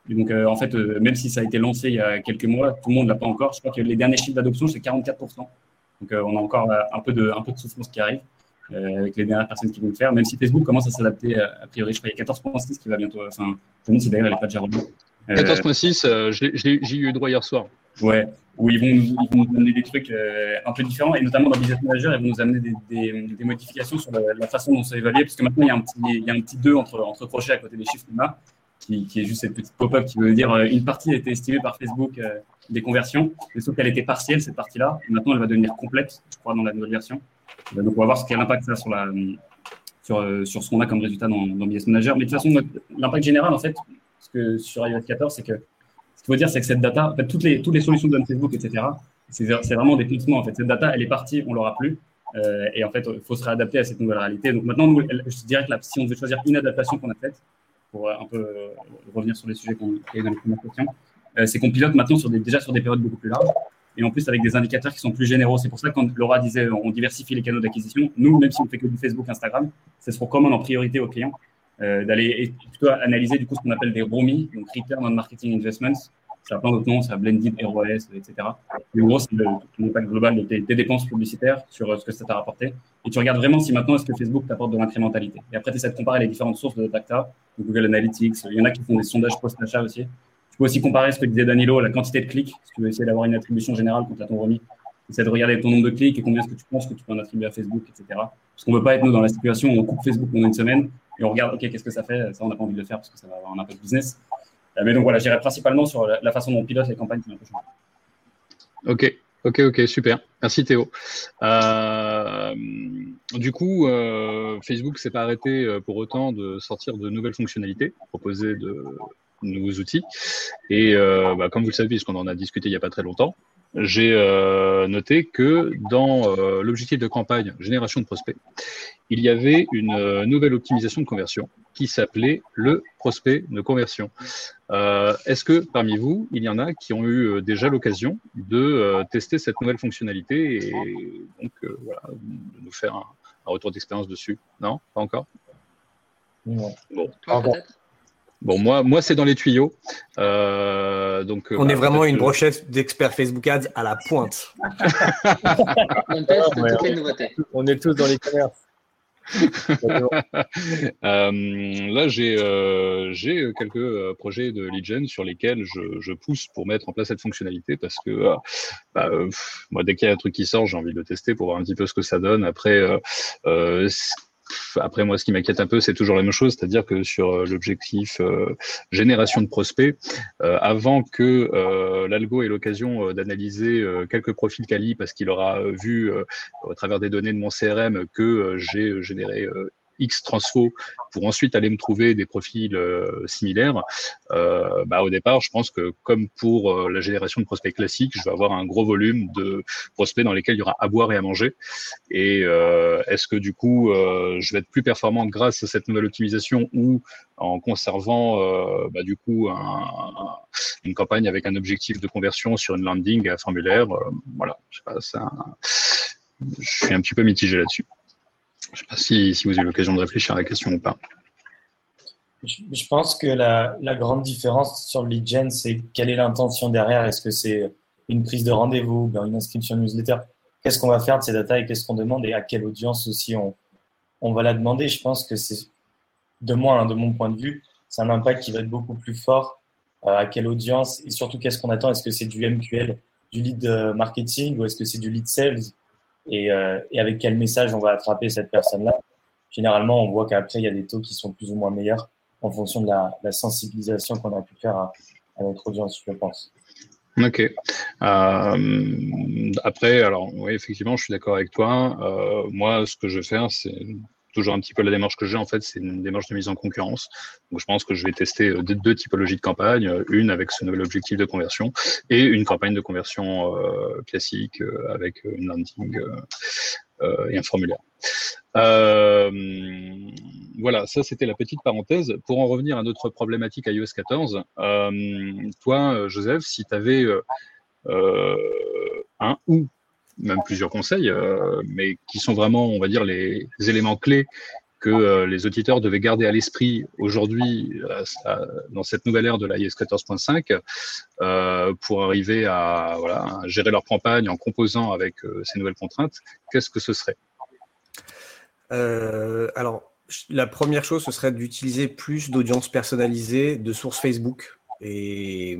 Donc, euh, en fait, même si ça a été lancé il y a quelques mois, tout le monde ne l'a pas encore. Je crois que les derniers chiffres d'adoption, c'est 44%. Donc, on a encore un peu de, un peu de souffrance qui arrive avec les dernières personnes qui vont le faire. Même si Facebook commence à s'adapter, a priori, je crois qu'il y a 14.6 qui va bientôt. Enfin, je me demande si d'ailleurs elle n'est pas déjà. 14.6, euh, j'ai eu droit hier soir. Ouais, où ils vont, ils vont nous donner des trucs euh, un peu différents, et notamment dans Business Manager, ils vont nous amener des, des, modifications sur la, façon dont c'est évalué, parce que maintenant, il y a un petit, il y a un petit 2 entre, entre crochets à côté des chiffres qu'on a, qui, qui, est juste cette petite pop-up qui veut dire euh, une partie a été estimée par Facebook des conversions, mais sauf qu'elle était partielle, cette partie-là, et maintenant, elle va devenir complète, je crois, dans la nouvelle version. donc, on va voir ce quel impact ça a sur la, sur, sur ce qu'on a comme résultat dans, dans Business Manager. Mais de toute façon, l'impact général, en fait, parce que sur iOS 14, c'est que ce qu'il faut dire, c'est que cette data, toutes les, solutions de Facebook, etc., c'est vraiment des placements. En fait, cette data, elle est partie, on l'aura plus. Euh, et en fait, il faut se réadapter à cette nouvelle réalité. Donc maintenant, je dirais que si on devait choisir une adaptation qu'on a faite, pour euh, un peu euh, revenir sur les sujets qu'on a dans les questions, c'est qu'on pilote maintenant sur déjà sur des périodes beaucoup plus larges et en plus avec des indicateurs qui sont plus généraux. C'est pour ça que quand Laura disait on diversifie les canaux d'acquisition, nous, même si on fait que du Facebook, Instagram, c'est ce qu'on commande en priorité aux clients euh, d'aller plutôt analyser du coup ce qu'on appelle des ROMI, donc Return on Marketing Investments. Ça a plein d'autres noms, ça a Blended ROS, etc. Mais en gros, c'est l'impact global de tes, dépenses publicitaires sur euh, ce que ça t'a rapporté. Et tu regardes vraiment si maintenant est-ce que Facebook t'apporte de l'incrémentalité. Et après, tu essaies de comparer les différentes sources de data, Google Analytics. Il y en a qui font des sondages post-achat aussi. Tu peux aussi comparer ce que disait Danilo, la quantité de clics. Si tu veux essayer d'avoir une attribution générale quand tu as ton remis, essaie de regarder ton nombre de clics et combien est-ce que tu penses que tu peux en attribuer à Facebook, etc. Parce qu'on ne veut pas être nous dans la situation où on coupe Facebook pendant une semaine et on regarde, OK, qu'est-ce que ça fait? Ça, on n'a pas envie de le faire parce que ça va avoir un impact business. Euh, mais donc voilà, j'irai principalement sur la façon dont on pilote les campagnes qui Ok, ok, ok, super. Merci Théo. Euh, du coup, euh, Facebook s'est pas arrêté euh, pour autant de sortir de nouvelles fonctionnalités, proposer de nouveaux outils. Et bah, comme vous le savez, puisqu'on en a discuté il n'y a pas très longtemps, j'ai euh, noté que dans euh, l'objectif de campagne génération de prospects, il y avait une euh, nouvelle optimisation de conversion qui s'appelait le prospect de conversion. Euh, Est-ce que parmi vous, il y en a qui ont eu euh, déjà l'occasion de euh, tester cette nouvelle fonctionnalité et donc voilà, de nous faire un, un retour d'expérience dessus? Non? Pas encore? Non. Bon. Toi, peut-être? Bon, moi, moi c'est dans les tuyaux. Euh, donc, On bah, est vraiment une que- brochette d'experts Facebook Ads à la pointe. On teste Ouais. toutes les nouveautés. On est tous dans les commerces. Euh, là, j'ai euh, j'ai quelques euh, projets de lead gen sur lesquels je, je pousse pour mettre en place cette fonctionnalité parce que euh, bah, euh, pff, moi, dès qu'il y a un truc qui sort, j'ai envie de le tester pour voir un petit peu ce que ça donne. Après, après moi, ce qui m'inquiète un peu, c'est toujours la même chose, c'est-à-dire que sur euh, l'objectif euh, génération de prospects, euh, avant que l'algo ait l'occasion d'analyser quelques profils quali parce qu'il aura vu au travers des données de mon CRM que j'ai généré X transfo pour ensuite aller me trouver des profils euh, similaires, euh, bah, au départ, je pense que comme pour euh, la génération de prospects classiques, je vais avoir un gros volume de prospects dans lesquels il y aura à boire et à manger. Et euh, est-ce que du coup, je vais être plus performant grâce à cette nouvelle optimisation ou en conservant bah, du coup un- un- une campagne avec un objectif de conversion sur une landing et un formulaire Voilà, je sais pas, ça, je suis un petit peu mitigé là-dessus. Je sais pas si, vous avez l'occasion de réfléchir à la question ou pas. Je, pense que la, grande différence sur le lead gen, c'est quelle est l'intention derrière. Est-ce que c'est une prise de rendez-vous, une inscription newsletter? Qu'est-ce qu'on va faire de ces data et qu'est-ce qu'on demande et à quelle audience aussi on, on va la demander? Je pense que c'est, de moi, hein, de mon point de vue, c'est un impact qui va être beaucoup plus fort. Euh, à quelle audience et surtout qu'est-ce qu'on attend? Est-ce que c'est du MQL, du lead euh, marketing ou est-ce que c'est du lead sales? Et, euh, et avec quel message on va attraper cette personne-là? Généralement, on voit qu'après, il y a des taux qui sont plus ou moins meilleurs en fonction de la, sensibilisation qu'on a pu faire à, à notre audience, je pense. Ok. Euh, après, alors oui, effectivement, je suis d'accord avec toi. Euh, moi, ce que je vais faire, c'est toujours un petit peu la démarche que j'ai en fait, c'est une démarche de mise en concurrence. Donc, je pense que je vais tester euh, deux, typologies de campagnes, euh, une avec ce nouvel objectif de conversion et une campagne de conversion euh, classique avec une landing et un formulaire. Voilà, ça c'était la petite parenthèse. Pour en revenir à notre problématique iOS 14, euh, toi, Joseph, si tu avais un ou même plusieurs conseils, euh, mais qui sont vraiment, on va dire, les éléments clés que euh, les auditeurs devaient garder à l'esprit aujourd'hui euh, dans cette nouvelle ère de l'iOS 14.5 euh, pour arriver à, gérer leur campagne en composant avec ces nouvelles contraintes, qu'est-ce que ce serait? Alors, la première chose, ce serait d'utiliser plus d'audience personnalisée de sources Facebook. Et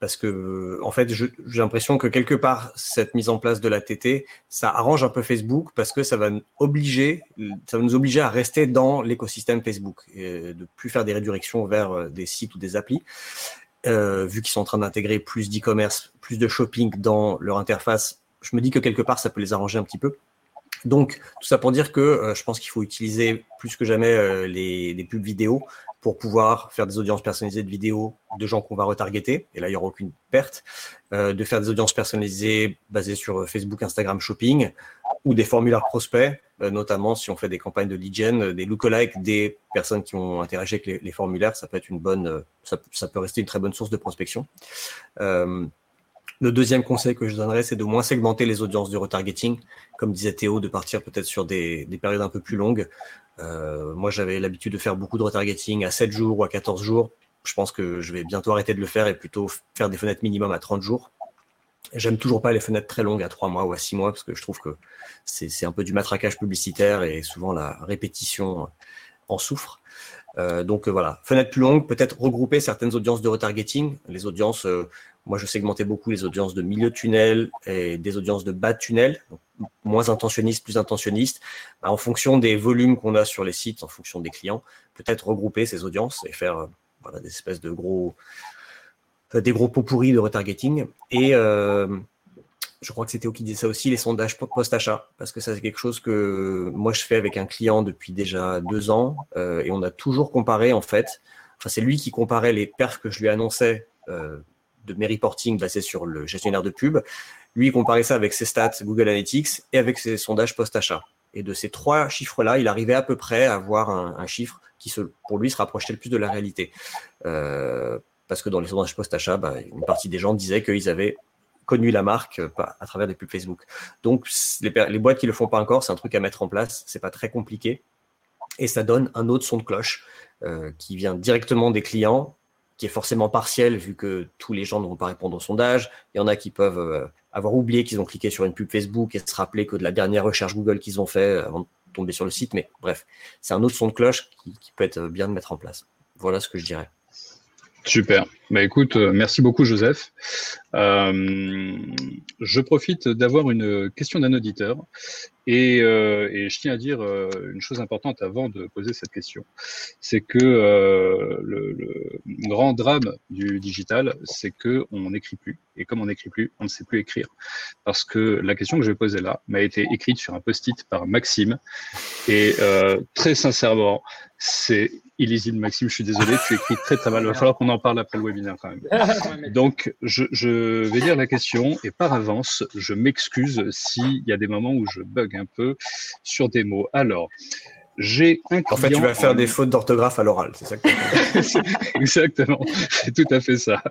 parce que, en fait, j'ai l'impression que quelque part, cette mise en place de la TT, ça arrange un peu Facebook parce que ça va nous obliger, ça nous obliger à rester dans l'écosystème Facebook de plus faire des redirections vers euh, des sites ou des applis. Euh, vu qu'ils sont en train d'intégrer plus d'e-commerce, plus de shopping dans leur interface, je me dis que quelque part, ça peut les arranger un petit peu. Donc, tout ça pour dire que euh, je pense qu'il faut utiliser plus que jamais euh, les pubs vidéo pour pouvoir faire des audiences personnalisées de vidéos de gens qu'on va retargeter, et là, il n'y aura aucune perte, euh, de faire des audiences personnalisées basées sur euh, Facebook, Instagram, Shopping, ou des formulaires prospects, euh, notamment si on fait des campagnes de lead gen, euh, des lookalikes des personnes qui ont interagi avec les, formulaires, ça peut être une bonne, euh, ça, ça peut rester une très bonne source de prospection. Euh, le deuxième conseil que je donnerais, c'est de moins segmenter les audiences du retargeting. Comme disait Théo, de partir peut-être sur des, des périodes un peu plus longues. Euh, moi, j'avais l'habitude de faire beaucoup de retargeting à 7 jours ou à 14 jours. Je pense que je vais bientôt arrêter de le faire et plutôt faire des fenêtres minimum à 30 jours. J'aime toujours pas les fenêtres très longues à 3 mois ou à 6 mois parce que je trouve que c'est un peu du matraquage publicitaire et souvent la répétition en souffre. Euh, donc voilà, fenêtre plus longue, peut-être regrouper certaines audiences de retargeting. Les audiences, euh, moi je segmentais beaucoup les audiences de milieu de tunnel et des audiences de bas de tunnel, moins intentionnistes, plus intentionnistes. Bah, en fonction des volumes qu'on a sur les sites, en fonction des clients, peut-être regrouper ces audiences et faire voilà, des espèces de gros, des gros pots pourris de retargeting. Et je crois que c'était qui disait ça aussi, les sondages post-achat, parce que ça c'est quelque chose que moi je fais avec un client depuis déjà deux ans, euh, et on a toujours comparé en fait, enfin c'est lui qui comparait les perfs que je lui annonçais euh, de mes reporting basés sur le gestionnaire de pub, lui il comparait ça avec ses stats Google Analytics et avec ses sondages post-achat. Et de ces trois chiffres-là, il arrivait à peu près à avoir un, chiffre qui pour lui se rapprochait le plus de la réalité. Euh, parce que dans les sondages post-achat, bah, une partie des gens disaient qu'ils avaient connu la marque euh, à travers des pubs Facebook. Donc, les, boîtes qui le font pas encore, c'est un truc à mettre en place. C'est pas très compliqué. Et ça donne un autre son de cloche euh, qui vient directement des clients, qui est forcément partiel vu que tous les gens ne vont pas répondre au sondage. Il y en a qui peuvent euh, avoir oublié qu'ils ont cliqué sur une pub Facebook et se rappeler que de la dernière recherche Google qu'ils ont fait avant de tomber sur le site. Mais bref, c'est un autre son de cloche qui, qui peut être bien de mettre en place. Voilà ce que je dirais. Super. Bah écoute, euh, merci beaucoup Joseph. Euh, je profite d'avoir une question d'un auditeur et, euh, et, je tiens à dire euh, une chose importante avant de poser cette question, c'est que euh, le, le, grand drame du digital, c'est que on n'écrit plus et comme on n'écrit plus, on ne sait plus écrire parce que la question que je vais poser là m'a été écrite sur un post-it par Maxime et très sincèrement, c'est illisible, Maxime. Je suis désolé, tu écris très très mal. Il va falloir qu'on en parle après le webinaire quand même. Donc, je, je, vais lire la question et par avance, je m'excuse s'il y a des moments où je bug un peu sur des mots. Alors, j'ai un client. En fait, tu vas faire des fautes d'orthographe à l'oral, c'est ça que Exactement, c'est tout à fait ça.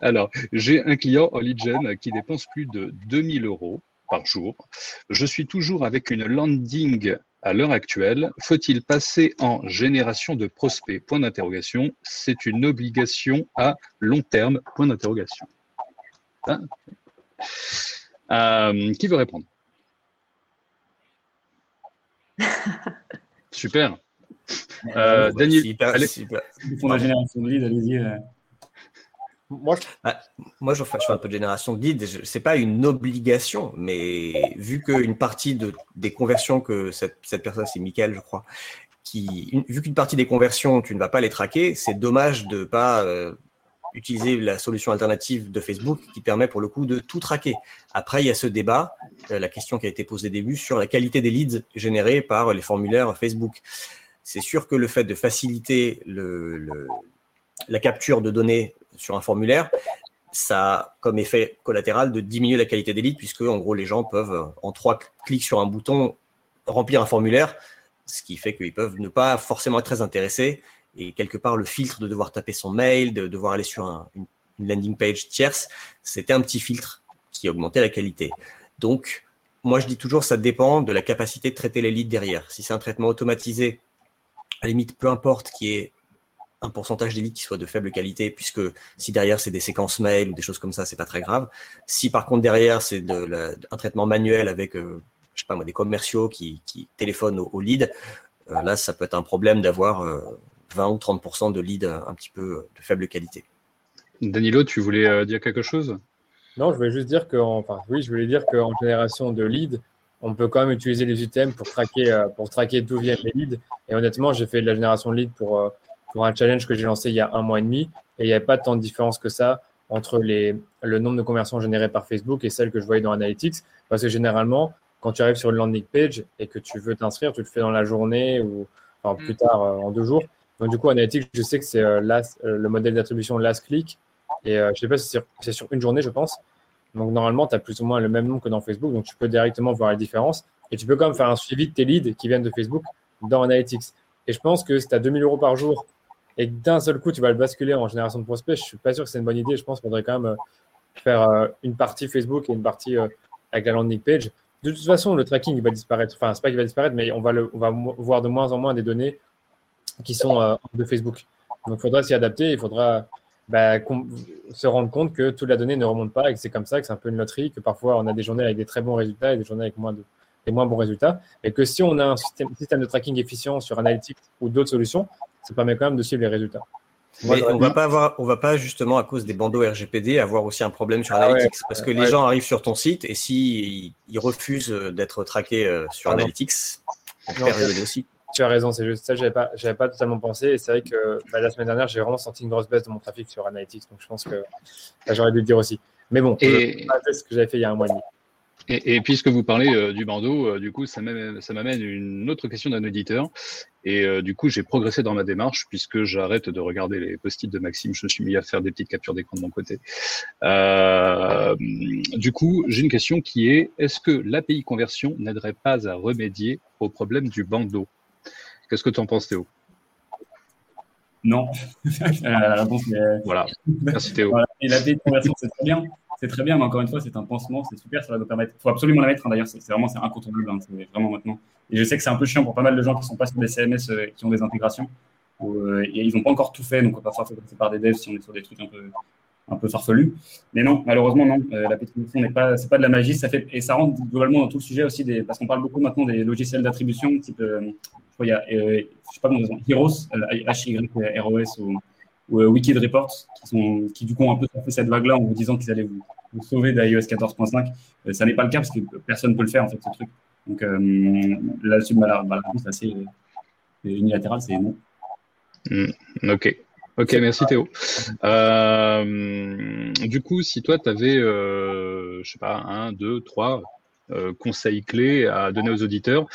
Alors, j'ai un client en lead gen qui dépense plus de 2000 euros par jour. Je suis toujours avec une landing à l'heure actuelle, faut-il passer en génération de prospects? Point d'interrogation. C'est une obligation à long terme. Point d'interrogation. Euh, qui veut répondre? Super. Euh, Daniel, allez. Pour la génération de lead, allez-y. Euh. Moi, je, bah, moi, je, fais, un peu de génération de guide. Ce n'est pas une obligation, mais vu qu'une partie de, des conversions que cette, cette personne, c'est Mickaël, je crois, qui, vu qu'une partie des conversions, tu ne vas pas les traquer, c'est dommage de ne pas euh, utiliser la solution alternative de Facebook qui permet pour le coup de tout traquer. Après, il y a ce débat, euh, la question qui a été posée au début, sur la qualité des leads générés par les formulaires Facebook. C'est sûr que le fait de faciliter la capture de données sur un formulaire, ça a comme effet collatéral de diminuer la qualité des leads, puisque en gros les gens peuvent, en trois clics sur un bouton, remplir un formulaire, ce qui fait qu'ils peuvent ne pas forcément être très intéressés. Et quelque part, le filtre de devoir taper son mail, de devoir aller sur une, landing page tierce, c'était un petit filtre qui augmentait la qualité. Donc, moi, je dis toujours, ça dépend de la capacité de traiter les leads derrière. Si c'est un traitement automatisé, à la limite, peu importe qui est un pourcentage d'élite qui soit de faible qualité, puisque si derrière c'est des séquences mail ou des choses comme ça, c'est pas très grave. Si par contre derrière c'est un traitement manuel avec, euh, je sais pas moi, des commerciaux qui, qui téléphonent au, lead, euh, là ça peut être un problème d'avoir 20 euh, ou 30% de lead un petit peu de faible qualité. Danilo, tu voulais dire quelque chose? Non, je voulais juste dire que, enfin oui, je voulais dire qu'en génération de lead, on peut quand même utiliser les items pour traquer, pour traquer d'où viennent les leads. Et honnêtement, j'ai fait de la génération de leads pour pour un challenge que j'ai lancé il y a un mois et demi. Et il n'y avait pas tant de différence que ça entre les, le nombre de conversions générées par Facebook et celles que je voyais dans Analytics. Parce que généralement, quand tu arrives sur une landing page et que tu veux t'inscrire, tu le fais dans la journée ou enfin, plus mm. tard euh, en deux jours. Donc, du coup, Analytics, je sais que c'est euh, euh, le modèle d'attribution last click. Et je ne sais pas si c'est sur, une journée, je pense. Donc, normalement, tu as plus ou moins le même nombre que dans Facebook. Donc, tu peux directement voir la différence. Et tu peux quand même faire un suivi de tes leads qui viennent de Facebook dans Analytics. Et je pense que si tu as 2000 euros par jour et d'un seul coup, tu vas le basculer en génération de prospects, je suis pas sûr que c'est une bonne idée. Je pense qu'on devrait quand même euh, faire euh, une partie Facebook et une partie euh, avec la landing page. De toute façon, le tracking il va disparaître. Enfin, c'est pas qu'il va disparaître, mais on va, le, on va voir de moins en moins des données qui sont de Facebook. Donc, il faudra s'y adapter. Il faudra bah, se rendre compte que toute la donnée ne remonte pas et que c'est comme ça, que c'est un peu une loterie, que parfois on a des journées avec des très bons résultats et des journées avec moins de, des moins bons résultats. Et que si on a un système, système de tracking efficient sur Analytics ou d'autres solutions, ça permet quand même de suivre les résultats. Mais on va pas avoir, on va pas justement à cause des bandeaux RGPD avoir aussi un problème sur ah Analytics parce que les gens arrivent sur ton site et s'ils ils refusent d'être traqués euh, sur ah Analytics, on perd aussi. Tu as raison, c'est juste ça, j'avais pas, j'avais pas totalement pensé. Et c'est vrai que bah, la semaine dernière, j'ai vraiment senti une grosse baisse de mon trafic sur Analytics, donc je pense que bah, j'aurais dû le dire aussi. Mais bon, et... c'est ce que j'avais fait il y a un mois et demi. Et, puisque vous parlez euh, du bandeau, euh, du coup, ça m'amène une autre question d'un auditeur. Et euh, du coup, j'ai progressé dans ma démarche puisque j'arrête de regarder les post-it de Maxime. Je me suis mis à faire des petites captures d'écran de mon côté. du coup, j'ai une question qui est est-ce que l'API conversion n'aiderait pas à remédier au problème du bandeau? Qu'est-ce que tu en penses, Théo? Non. voilà. Merci, Théo. Et l'API conversion, c'est très bien c'est très bien, mais encore une fois, c'est un pansement, c'est super, ça va nous permettre. Il faut absolument la mettre, hein, d'ailleurs, c'est vraiment incontournable, hein, c'est vraiment maintenant. Et je sais que c'est un peu chiant pour pas mal de gens qui sont pas sur des CMS euh, qui ont des intégrations, euh, et ils n'ont pas encore tout fait, donc on va pas faire passer par des devs si on est sur des trucs un peu, un peu farfelus. Mais non, malheureusement, non, euh, la pétition n'est pas, c'est pas de la magie, ça fait, et ça rentre globalement dans tout le sujet aussi, des, parce qu'on parle beaucoup maintenant des logiciels d'attribution, type, crois, il y a, je sais pas comment Heroes, H-Y-R-O-S, ou ou euh, Wikid Reports, qui, sont, qui du coup ont un peu fait cette vague-là en vous disant qu'ils allaient vous, sauver d'iOS 14.5. Euh, ça n'est pas le cas parce que personne ne peut le faire, en fait, ce truc. Donc euh, là-dessus, bah, la, bah, réponse assez unilatérale, c'est non. Hmm, ok. Ok, merci Théo. Euh, du coup, si toi, tu avais, euh, je sais pas, un, deux, trois euh, conseils clés à donner aux auditeurs,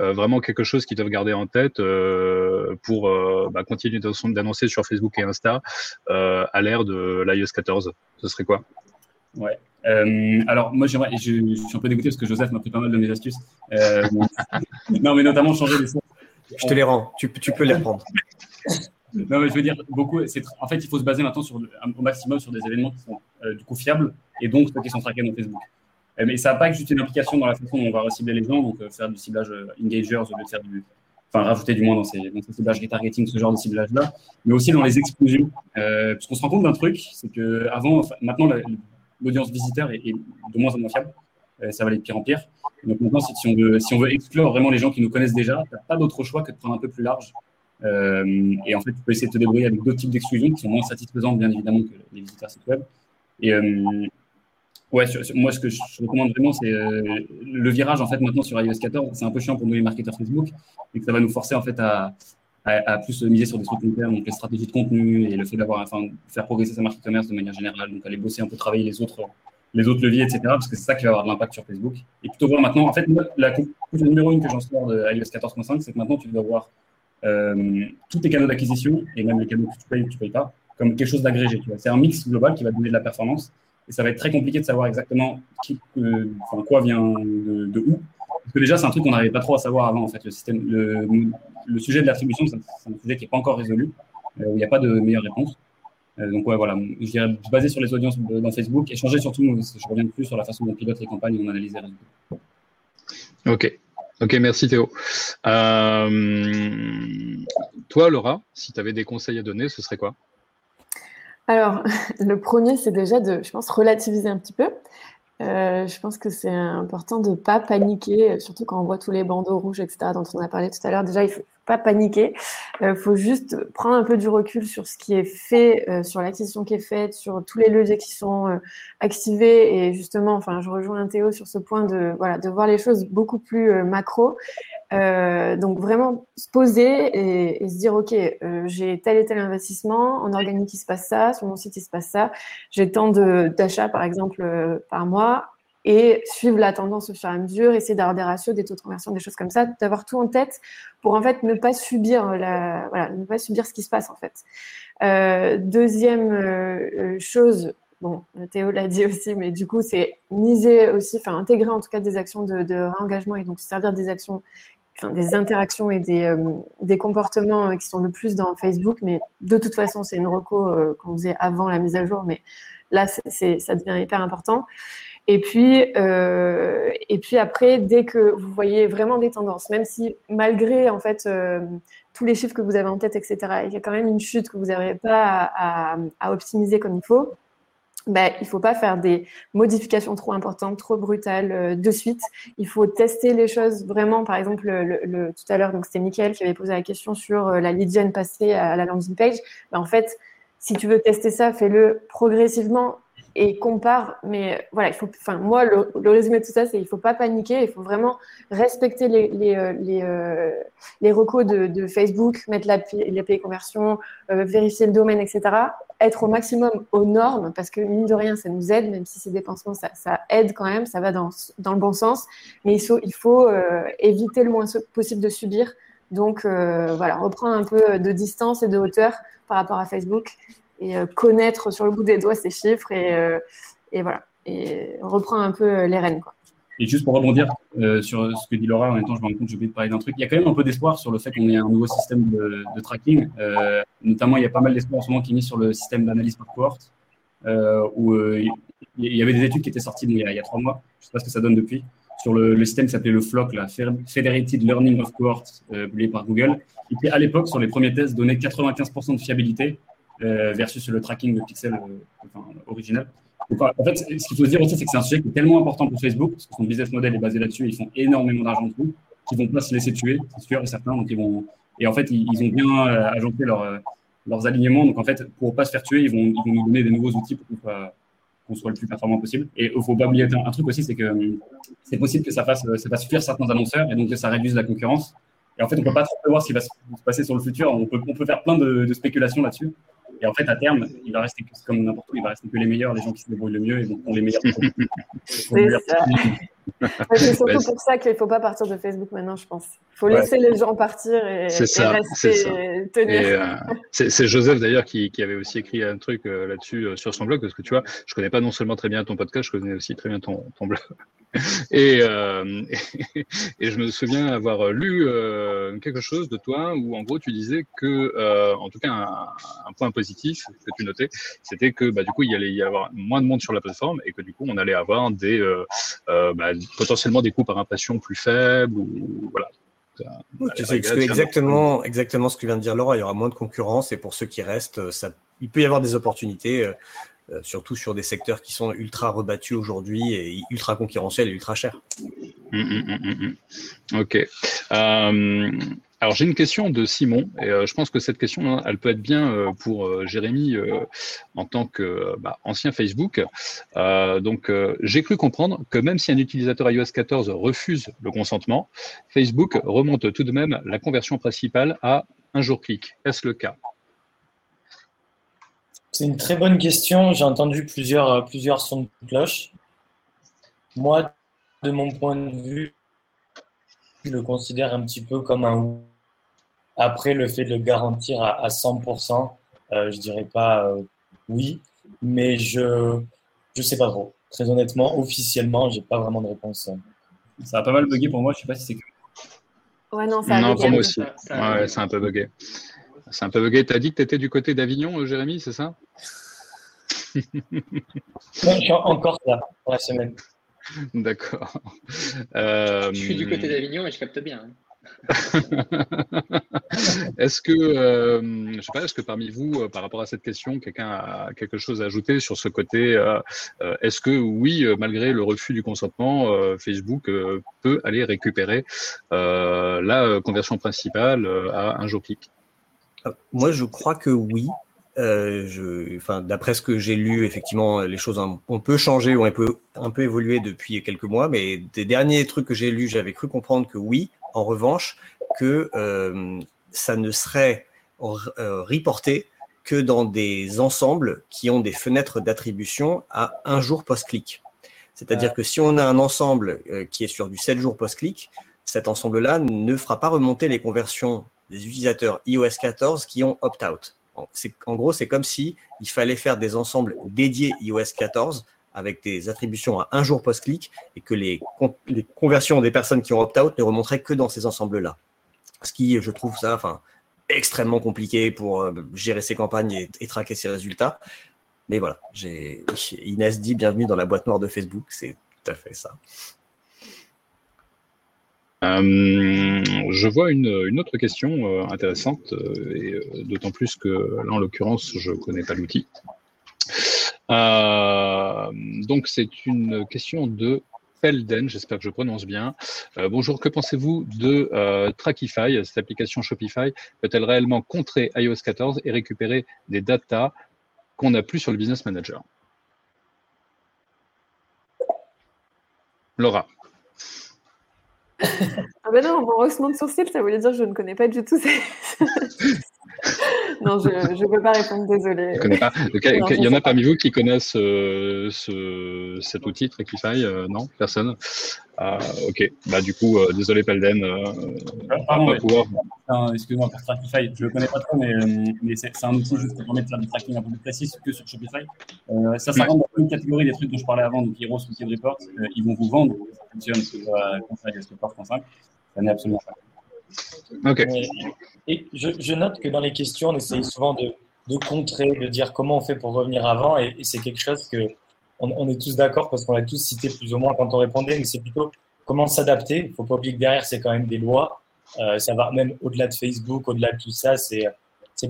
euh, vraiment quelque chose qu'ils doivent garder en tête euh, pour bah, continuer d'annoncer sur Facebook et Insta à l'ère de l'iOS 14 Ce serait quoi? Ouais. alors moi j'aimerais, je, je, suis un peu dégoûté parce que Joseph m'a pris pas mal de mes astuces. non mais notamment changer les sons. Je te les rends, tu, tu peux les prendre. Non, mais je veux dire, beaucoup, en fait, il faut se baser maintenant au maximum sur des événements qui sont du coup fiables et donc qui sont traqués dans Facebook. Euh, mais ça n'a pas juste une implication dans la façon dont on va recibler les gens, donc euh, faire du ciblage euh, engagers au de faire du, enfin rajouter du moins dans ces, dans ces ciblages retargeting, ce genre de ciblage-là, mais aussi dans les exclusions. Euh, parce qu'on se rend compte d'un truc, c'est que avant, maintenant, l'audience visiteur est, de moins en moins fiable. ça va aller de pire en pire. Donc maintenant, si, on veut, si on veut exclure vraiment les gens qui nous connaissent déjà, tu pas d'autre choix que de prendre un peu plus large. Euh, et en fait, tu peux essayer de te débrouiller avec d'autres types d'exclusions qui sont moins satisfaisantes, bien évidemment, que les visiteurs site web. Et, euh, Ouais, moi, ce que je recommande vraiment, c'est euh, le virage, en fait, maintenant sur iOS 14. C'est un peu chiant pour nous, les marketeurs Facebook, et que ça va nous forcer, en fait, à, plus miser sur des trucs long donc les stratégies de contenu et le fait d'avoir, enfin, faire progresser sa marque e-commerce de manière générale, donc aller bosser un peu, travailler les autres, les autres leviers, etc., parce que c'est ça qui va avoir de l'impact sur Facebook. Et plutôt voir maintenant, en fait, la conclusion numéro une que j'en sors de iOS 14.5, c'est que maintenant, tu dois voir tous tes canaux d'acquisition, et même les canaux que tu payes ou que tu payes pas, comme quelque chose d'agrégé. C'est un mix global qui va donner de la performance et ça va être très compliqué de savoir exactement euh, quoi vient de, où. Parce que déjà, c'est un truc qu'on n'arrivait pas trop à savoir avant, en fait. Le, sujet de l'attribution, c'est un sujet qui n'est pas encore résolu, euh, où il n'y a pas de meilleure réponse. Euh, donc, voilà, je dirais basé sur les audiences dans Facebook et changer surtout, je reviens plus sur la façon dont on pilote les campagnes et on analyse les résultats. Ok. Ok, merci Théo. Euh, toi, Laura, si tu avais des conseils à donner, ce serait quoi? Alors, le premier, c'est déjà de, je pense, relativiser un petit peu. Euh, je pense que c'est important de ne pas paniquer, surtout quand on voit tous les bandeaux rouges, etc., dont on a parlé tout à l'heure. Déjà, il ne faut pas paniquer. Il euh, faut juste prendre un peu du recul sur ce qui est fait, euh, sur l'acquisition qui est faite, sur tous les leviers qui sont activés. Et justement, enfin, je rejoins Théo sur ce point de, voilà, de voir les choses beaucoup plus macro euh, donc vraiment se poser et, se dire ok euh, j'ai tel et tel investissement en organique il se passe ça sur mon site il se passe ça. J'ai tant d'achats par exemple euh, par mois. Et suivre la tendance au fur et à mesure essayer d'avoir des ratios des taux de conversion des choses comme ça d'avoir tout en tête pour en fait ne pas subir la voilà ne pas subir ce qui se passe en fait. Deuxième chose bon, Théo l'a dit aussi, mais du coup, c'est miser aussi, enfin, intégrer en tout cas des actions de, de réengagement et donc servir des actions des interactions et des, euh, des, comportements euh, qui sont le plus dans Facebook, mais de toute façon, c'est une reco euh, qu'on faisait avant la mise à jour, mais là, ça devient hyper important. Et puis, et puis après, dès que vous voyez vraiment des tendances, même si malgré en fait tous les chiffres que vous avez en tête, etc., il y a quand même une chute que vous n'arrivez pas à, à, optimiser comme il faut, ben, il faut pas faire des modifications trop importantes, trop brutales euh, de suite. Il faut tester les choses vraiment. Par exemple, le, tout à l'heure, donc c'était Mickaël qui avait posé la question sur euh, la lead passée à la landing page. Ben, en fait, si tu veux tester ça, fais-le progressivement et compare. Mais voilà, il faut, enfin, moi, le, résumé de tout ça, c'est il faut pas paniquer, il faut vraiment respecter les, les, euh, les, euh, les recos de, de, Facebook, mettre l'API conversion, euh, vérifier le domaine, etc. Être au maximum aux normes, parce que mine de rien, ça nous aide, même si c'est dépensements, ça, ça, aide quand même, ça va dans, dans le bon sens. Mais il faut, il faut éviter le moins possible de subir. Donc voilà, reprendre un peu de distance et de hauteur par rapport à Facebook et euh, connaître sur le bout des doigts ces chiffres et, euh, et voilà, et reprendre un peu euh, les rênes. Quoi. Et juste pour rebondir sur ce que dit Laura, en même temps, je me rends compte j'ai oublié de parler d'un truc. Il y a quand même un peu d'espoir sur le fait qu'on ait un nouveau système de, tracking. notamment, il y a pas mal d'espoir en ce moment qui est mis sur le système d'analyse par cohorte, où il y avait des études qui étaient sorties il y a, trois mois. Je ne sais pas ce que ça donne depuis. Sur le, système qui s'appelait le FLOC, la Federated Learning of Cohort, publié par Google, qui à l'époque, sur les premiers tests, donnait 95% de fiabilité euh, versus le tracking de pixels euh, original. En fait, ce qu'il faut se dire aussi, c'est que c'est un sujet qui est tellement important pour Facebook, parce que son business model est basé là-dessus, ils font énormément d'argent dessus, qu'ils vont pas se laisser tuer, c'est sûr et certain. Donc ils vont, et en fait, ils, ont bien euh, agencé leur, leurs alignements. Donc en fait, pour pas se faire tuer, ils vont, ils vont nous donner des nouveaux outils pour qu'on soit, qu'on soit le plus performant possible. Et il faut pas oublier un, truc aussi, c'est que c'est possible que ça fasse, ça fasse fuir certains annonceurs et donc que ça réduise la concurrence. Et en fait, on peut pas trop prévoir ce qui va se passer sur le futur. On peut, on peut faire plein de spéculations là-dessus. Et en fait, à terme, il va rester comme n'importe où, il va rester que les meilleurs, les gens qui se débrouillent le mieux et donc ont les meilleurs. c'est surtout pour ça qu'il ne faut pas partir de Facebook maintenant, je pense. Il faut laisser les gens partir et, ça, rester tenir. Euh, c'est Joseph d'ailleurs qui, qui, avait aussi écrit un truc euh, là-dessus euh, sur son blog, parce que tu vois, je connais pas non seulement très bien ton podcast, je connais aussi très bien ton, ton blog. Et, et, je me souviens avoir lu quelque chose de toi où en gros tu disais que, en tout cas un, un, point positif que tu notais, c'était que bah, du coup il y allait y avoir moins de monde sur la plateforme et que du coup on allait avoir des bah, potentiellement des coûts par impression plus faibles ou voilà. C'est exactement, exactement ce que vient de dire Laura. Il y aura moins de concurrence et pour ceux qui restent, ça, il peut y avoir des opportunités. Euh, surtout sur des secteurs qui sont ultra rebattus aujourd'hui et ultra concurrentiels et ultra chers. Hum, hum, hum, ok. Euh, alors j'ai une question de Simon et euh, je pense que cette question hein, elle peut être bien pour Jérémy en tant que bah, ancien Facebook. donc j'ai cru comprendre que même si un utilisateur iOS 14 refuse le consentement, Facebook remonte tout de même la conversion principale à un jour clic. Est-ce le cas? C'est une très bonne question. J'ai entendu plusieurs, euh, plusieurs sons de cloche. Moi, de mon point de vue, le considère un petit peu comme un Après, le fait de le garantir à, 100%, euh, je dirais pas euh, oui, mais je ne sais pas trop. Très honnêtement, officiellement, j'ai pas vraiment de réponse. Ça a pas mal bugué pour moi. Je sais pas si c'est. Ouais, non, ça non, pour moi aussi. Ouais, c'est un peu bugué. C'est un peu bugué. Tu as dit que tu étais du côté d'Avignon, euh, Jérémy, c'est ça? Je suis encore là pour la semaine. D'accord. Je suis du côté d'Avignon et je capte bien. Hein. est-ce que, euh, je sais pas, est-ce que parmi vous, euh, par rapport à cette question, quelqu'un a quelque chose à ajouter sur ce côté Est-ce que oui, malgré le refus du consentement, Facebook peut aller récupérer la conversion principale à un jour clic? Moi, je crois que oui. Euh, je, enfin, d'après ce que j'ai lu, effectivement, les choses ont, peu changé ou un peu, un peu évolué depuis quelques mois. Mais des derniers trucs que j'ai lus, j'avais cru comprendre que oui. En revanche, que euh, ça ne serait euh, reporté que dans des ensembles qui ont des fenêtres d'attribution à un jour post-clic. C'est-à-dire que si on a un ensemble qui est sur du 7 jours post-clic, cet ensemble-là ne fera pas remonter les conversions des utilisateurs iOS 14 qui ont opt-out. En gros, c'est comme si il fallait faire des ensembles dédiés iOS 14 avec des attributions à un jour post-clic et que les, conversions des personnes qui ont opt-out ne remonteraient que dans ces ensembles-là. Ce qui, je trouve ça extrêmement compliqué pour euh, gérer ses campagnes et, et traquer ses résultats. Mais voilà, Inès dit bienvenue dans la boîte noire de Facebook, c'est tout à fait ça. Euh, je vois une, autre question euh, intéressante, euh, et d'autant plus que là, en l'occurrence, je ne connais pas l'outil. donc, c'est une question de Felden, j'espère que je prononce bien. bonjour, que pensez-vous de Trackify Cette application Shopify peut-elle réellement contrer iOS 14 et récupérer des datas qu'on n'a plus sur le Business Manager? Laura. Ah ben non, mon haussement de sourcil, ça voulait dire je ne connais pas du tout ces, non, je ne peux pas répondre, désolé. Il y en a parmi vous qui connaissent euh, ce, cet outil Trackify euh, Non Personne? Ah, Ok, bah, du coup, euh, désolé Pelden. Pardon, excuse-moi pour Trackify, je ne le connais pas trop, mais, mais c'est un outil juste qui permet de faire du tracking un peu plus précis que sur Shopify. ça, ça rentre dans une catégorie des trucs dont je parlais avant, donc Heroes ou Kid Report. ils vont vous vendre, ça fonctionne sur Conseil Report 5. Ça n'est absolument pas. Et, je, note que dans les questions, on essaye souvent de, contrer, de dire comment on fait pour revenir avant, et, c'est quelque chose que on, est tous d'accord parce qu'on l'a tous cité plus ou moins quand on répondait, mais c'est plutôt comment s'adapter. Il ne faut pas oublier que derrière, c'est quand même des lois. Euh, ça va même au-delà de Facebook, au-delà de tout ça, c'est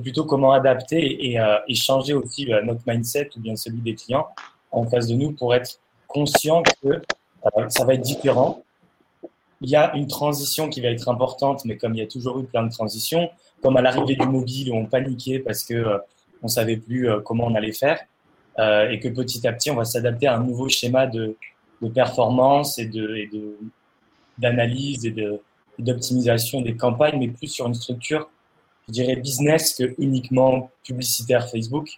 plutôt comment adapter et, euh, changer aussi euh, notre mindset ou bien celui des clients en face de nous pour être conscient que ça va être différent il y a une transition qui va être importante, mais comme il y a toujours eu plein de transitions, comme à l'arrivée du mobile où on paniquait parce que euh, on savait plus euh, comment on allait faire, euh, et que petit à petit on va s'adapter à un nouveau schéma de, de performance et de, d'analyse et de d'optimisation des campagnes, mais plus sur une structure, je dirais business que uniquement publicitaire Facebook.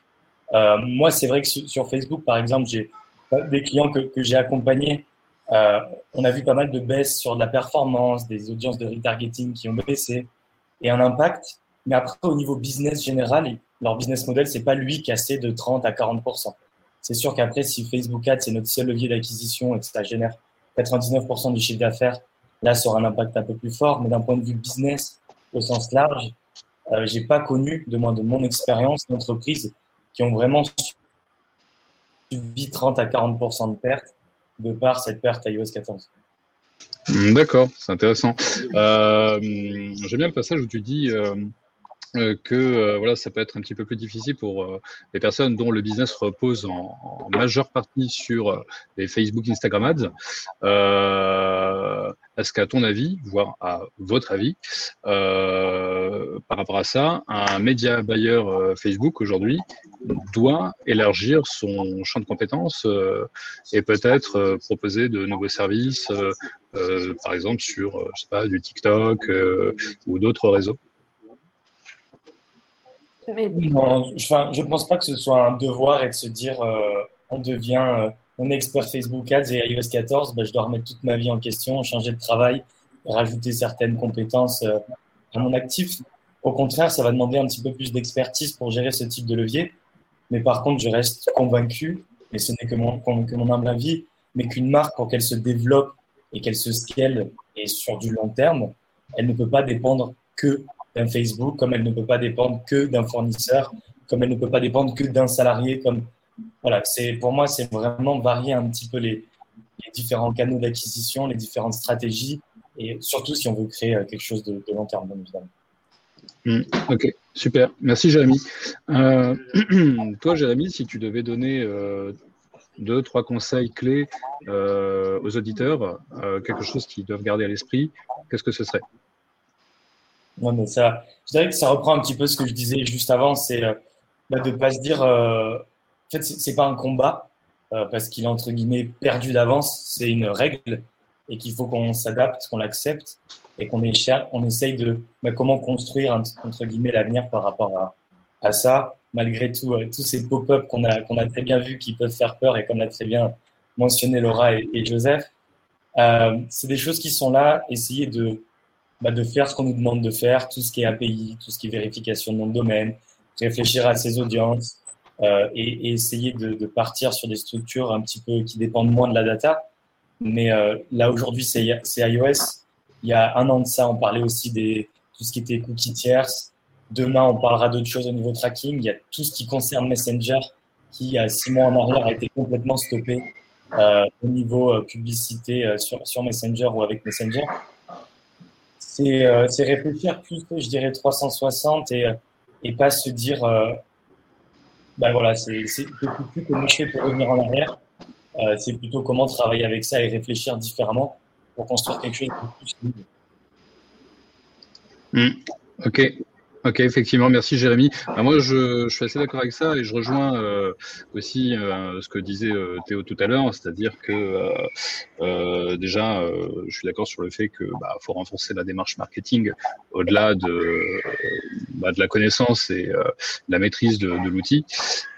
Euh, moi, c'est vrai que sur, Facebook, par exemple, j'ai des clients que, que j'ai accompagnés euh, on a vu pas mal de baisses sur la performance, des audiences de retargeting qui ont baissé et un impact. Mais après, au niveau business général, leur business model, c'est pas lui assez de 30 à 40% C'est sûr qu'après, si Facebook Ads, c'est notre seul levier d'acquisition et que ça génère 99% du chiffre d'affaires, là, ça aura un impact un peu plus fort. Mais d'un point de vue business, au sens large, euh, j'ai pas connu, de moins de mon expérience, d'entreprises qui ont vraiment subi 30 à 40% de pertes de par cette perte iOS 14. Hmm, d'accord, c'est intéressant. Euh, J'aime bien le passage où tu dis euh, que euh, voilà, ça peut être un petit peu plus difficile pour euh, les personnes dont le business repose en, en majeure partie sur les Facebook, Instagram ads. Est-ce qu'à ton avis, voire à votre avis, par rapport à ça, un média buyer Facebook aujourd'hui doit élargir son champ de compétences et peut-être proposer de nouveaux services, par exemple sur je sais pas, du TikTok ou d'autres réseaux? Non, je ne pense pas que ce soit un devoir et de se dire euh, on devient euh, on expert Facebook Ads et iOS 14, ben, je dois remettre toute ma vie en question, changer de travail, rajouter certaines compétences euh, à mon actif. Au contraire, ça va demander un petit peu plus d'expertise pour gérer ce type de levier. Mais par contre, je reste convaincu, et ce n'est que mon, que mon humble avis, mais qu'une marque, pour qu'elle se développe et qu'elle se scale et sur du long terme, elle ne peut pas dépendre que Facebook, comme elle ne peut pas dépendre que d'un fournisseur, comme elle ne peut pas dépendre que d'un salarié. Comme voilà, pour moi, c'est vraiment varier un petit peu les, différents canaux d'acquisition, les différentes stratégies, et surtout si on veut créer euh, quelque chose de, long terme, évidemment. Hmm, ok, super. Merci, Jérémy. Euh, toi, Jérémy, si tu devais donner euh, deux, trois conseils clés aux auditeurs, quelque chose qu'ils doivent garder à l'esprit, qu'est-ce que ce serait? Non, mais ça, je dirais que ça reprend un petit peu ce que je disais juste avant, c'est euh, bah, de ne pas se dire, euh, en fait, c'est pas un combat, euh, parce qu'il est entre guillemets perdu d'avance, c'est une règle, et qu'il faut qu'on s'adapte, qu'on l'accepte, et qu'on on essaye de bah, comment construire entre guillemets l'avenir par rapport à, à ça, malgré tout, tous ces pop-up qu'on a, qu'on a très bien vus qui peuvent faire peur, et comme l'a très bien mentionné Laura et, et Joseph, c'est des choses qui sont là, essayer de bah, de faire ce qu'on nous demande de faire, tout ce qui est API, tout ce qui est vérification de nom de domaine, réfléchir à ses audiences euh, et, et, essayer de, de, partir sur des structures un petit peu qui dépendent moins de la data. Mais euh, là, aujourd'hui, c'est iOS. Il y a un an de ça, on parlait aussi des tout ce qui était cookies tierces. Demain, on parlera d'autres choses au niveau tracking. Il y a tout ce qui concerne Messenger qui, il y a six mois en arrière, a été complètement stoppé euh, au niveau euh, publicité euh, sur, sur Messenger ou avec Messenger. Euh, c'est réfléchir plus, je dirais, 360 et, et pas se dire, euh, ben voilà, c'est plus comment je fais pour revenir en arrière. Euh, c'est plutôt comment travailler avec ça et réfléchir différemment pour construire quelque chose de plus. Mmh. Ok. Ok, effectivement, merci Jérémy. Bah, moi, je, suis assez d'accord avec ça et je rejoins euh, aussi euh, ce que disait euh, Théo tout à l'heure, c'est-à-dire que déjà, je suis d'accord sur le fait que bah, faut renforcer la démarche marketing au-delà de, bah, de la connaissance et la maîtrise de, l'outil.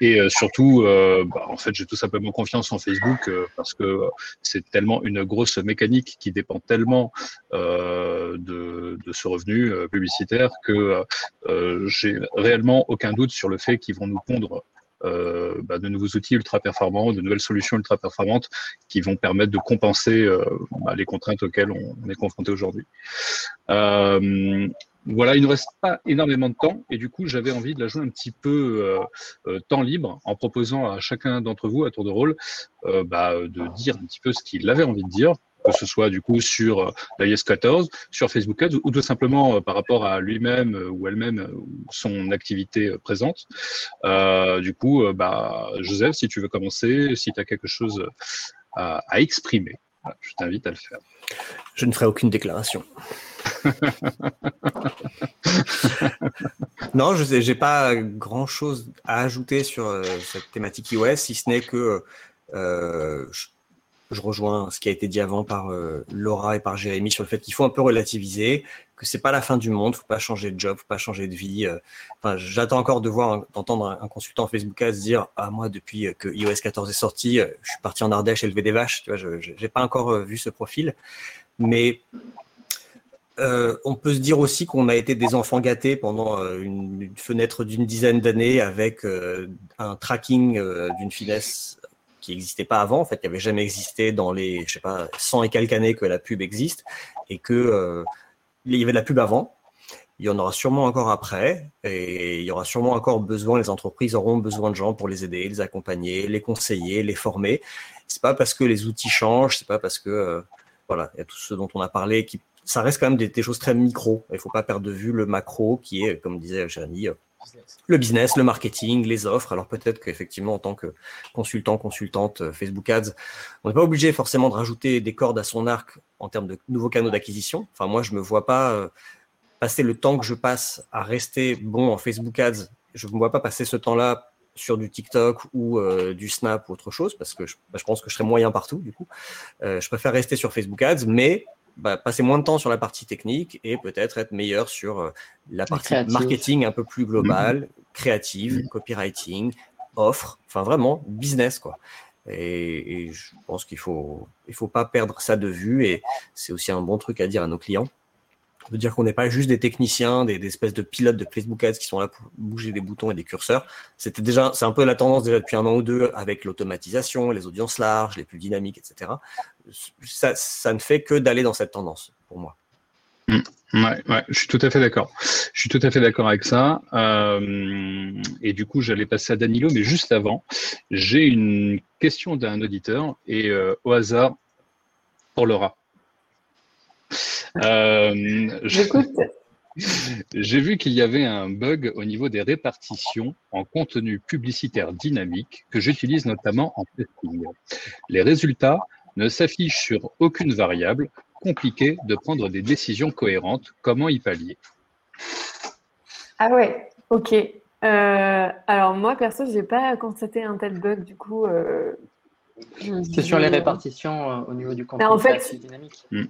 Et surtout, bah, en fait, j'ai tout simplement confiance en Facebook parce que c'est tellement une grosse mécanique qui dépend tellement de, ce revenu publicitaire que euh, j'ai réellement aucun doute sur le fait qu'ils vont nous pondre euh, bah, de nouveaux outils ultra performants, de nouvelles solutions ultra performantes qui vont permettre de compenser euh, les contraintes auxquelles on, est confronté aujourd'hui. Euh, voilà, il ne reste pas énormément de temps et du coup, j'avais envie de la jouer un petit peu euh, temps libre en proposant à chacun d'entre vous, à tour de rôle, bah, de dire un petit peu ce qu'il avait envie de dire que ce soit du coup sur euh, l'iOS 14, sur Facebook Ads ou tout simplement euh, par rapport à lui-même euh, ou elle-même son activité présente. du coup, bah, Joseph, si tu veux commencer, si tu as quelque chose à, exprimer, je t'invite à le faire. Je ne ferai aucune déclaration. non, je n'ai pas grand-chose à ajouter sur cette thématique iOS, si ce n'est que je rejoins ce qui a été dit avant par euh, Laura et par Jérémy sur le fait qu'il faut un peu relativiser, que c'est pas la fin du monde, faut pas changer de job, faut pas changer de vie. Euh. Enfin, j'attends encore de voir, d'entendre un, consultant Facebook se dire ah moi depuis que iOS 14 est sorti, euh, je suis parti en Ardèche élever des vaches. Tu vois, je n'ai pas encore vu ce profil, mais on peut se dire aussi qu'on a été des enfants gâtés pendant une, fenêtre d'une dizaine d'années avec un tracking d'une finesse qui n'existait pas avant, en fait, qui n'avait jamais existé dans les, je sais pas, 100 et quelques années que la pub existe, et que euh, il y avait de la pub avant. Il y en aura sûrement encore après, et il y aura sûrement encore besoin. Les entreprises auront besoin de gens pour les aider, les accompagner, les conseiller, les former. C'est pas parce que les outils changent, c'est pas parce que euh, voilà, il y a tout ce dont on a parlé qui ça reste quand même des, des choses très micro. Il faut pas perdre de vue le macro qui est, comme disait Jérémy, le business, le marketing, les offres. Alors peut-être qu'effectivement, en tant que consultant, consultante euh, Facebook Ads, on n'est pas obligé forcément de rajouter des cordes à son arc en termes de nouveaux canaux d'acquisition. Enfin, moi, je me vois pas euh, passer le temps que je passe à rester bon en Facebook Ads. Je ne me vois pas passer ce temps-là sur du TikTok ou euh, du Snap ou autre chose parce que je, bah, je, pense que je serais moyen partout du coup. je préfère rester sur Facebook Ads, mais bah, passer moins de temps sur la partie technique et peut-être être meilleur sur euh, la partie marketing un peu plus globale, mhm. créative, mhm. copywriting, offre, enfin vraiment business quoi. Et, je pense qu'il faut il faut pas perdre ça de vue et c'est aussi un bon truc à dire à nos clients de dire qu'on n'est pas juste des techniciens, des, espèces de pilotes de Facebook Ads qui sont là pour bouger des boutons et des curseurs. C'était déjà, c'est un peu la tendance déjà depuis un an ou deux avec l'automatisation, les audiences larges, les plus dynamiques, etc. Ça, ça ne fait que d'aller dans cette tendance pour moi. Ouais, ouais, je suis tout à fait d'accord. Je suis tout à fait d'accord avec ça. Euh, et du coup, j'allais passer à Danilo, mais juste avant, j'ai une question d'un auditeur et euh, au hasard pour Laura. Euh, J'ai vu qu'il y avait un bug au niveau des répartitions en contenu publicitaire dynamique que j'utilise notamment en testing. Les résultats ne s'affichent sur aucune variable. Compliqué de prendre des décisions cohérentes. Comment y pallier? Ah ouais, ok. Euh, alors moi perso, j'ai pas constaté un tel bug du coup. Euh, c'est sur les répartitions euh, au niveau du contenu en fait, dynamique. Hmm.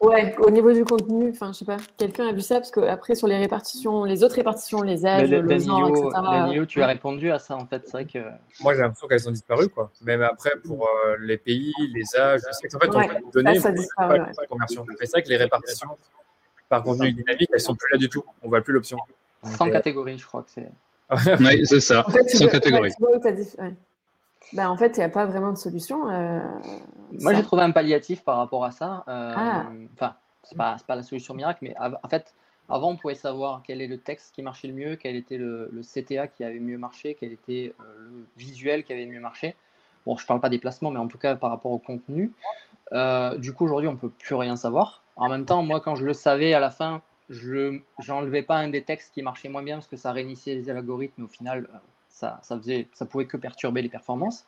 Ouais, au niveau du contenu, enfin, je sais pas, quelqu'un a vu ça parce que après sur les répartitions, les autres répartitions, les âges, le genre, etc. Danilo, tu as répondu à ça en fait, c'est vrai que. Moi, j'ai l'impression qu'elles ont disparu, quoi. Même après pour euh, les pays, les âges, sais qu'en fait, on peut donner, ça, ça pas, pas conversion. c'est vrai que les répartitions par contenu dynamique, elles sont plus là du tout. On voit plus l'option. Sans catégorie, je crois que c'est. oui, c'est ça. En fait, Sans catégorie. Ben, en fait, il n'y a pas vraiment de solution. Euh, Moi, j'ai trouvé un palliatif par rapport à ça. Euh, ah. Enfin, ce n'est pas, pas, la solution miracle, mais en fait, avant, on pouvait savoir quel est le texte qui marchait le mieux, quel était le, CTA qui avait mieux marché, quel était euh, le visuel qui avait mieux marché. Bon, je ne parle pas des placements, mais en tout cas par rapport au contenu. du coup, aujourd'hui, on ne peut plus rien savoir. En même temps, moi, quand je le savais à la fin, je n'enlevais pas un des textes qui marchait moins bien parce que ça réinitiait les algorithmes. Au final, ça, ça, faisait, ça pouvait que perturber les performances.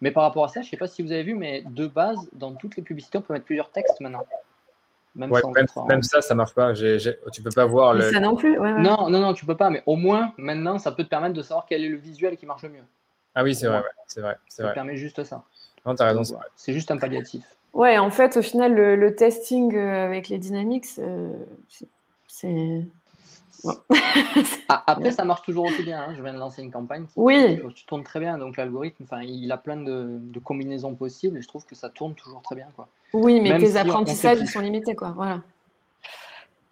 Mais par rapport à ça, je ne sais pas si vous avez vu, mais de base, dans toutes les publicités, on peut mettre plusieurs textes maintenant. Même, même, ça, ça marche pas. Tu ne tu peux pas voir le. Ça non plus. Non, non, non, tu peux pas. Mais au moins, maintenant, ça peut te permettre de savoir quel est le visuel qui marche le mieux. Ah oui, c'est vrai, c'est vrai, Ça permet juste ça. Non, as raison. C'est juste un palliatif. Ouais, en fait, au final, le, testing euh, avec les dynamics, euh, c'est Ah, après, ça marche toujours aussi bien. Hein. Je viens de lancer une campagne. Qui, oui. Tu tournes très bien. Donc, l'algorithme, il a plein de, combinaisons possibles. Et je trouve que ça tourne toujours très bien. Quoi. Oui, mais tes apprentissages, ils sont limités. Quoi. Voilà.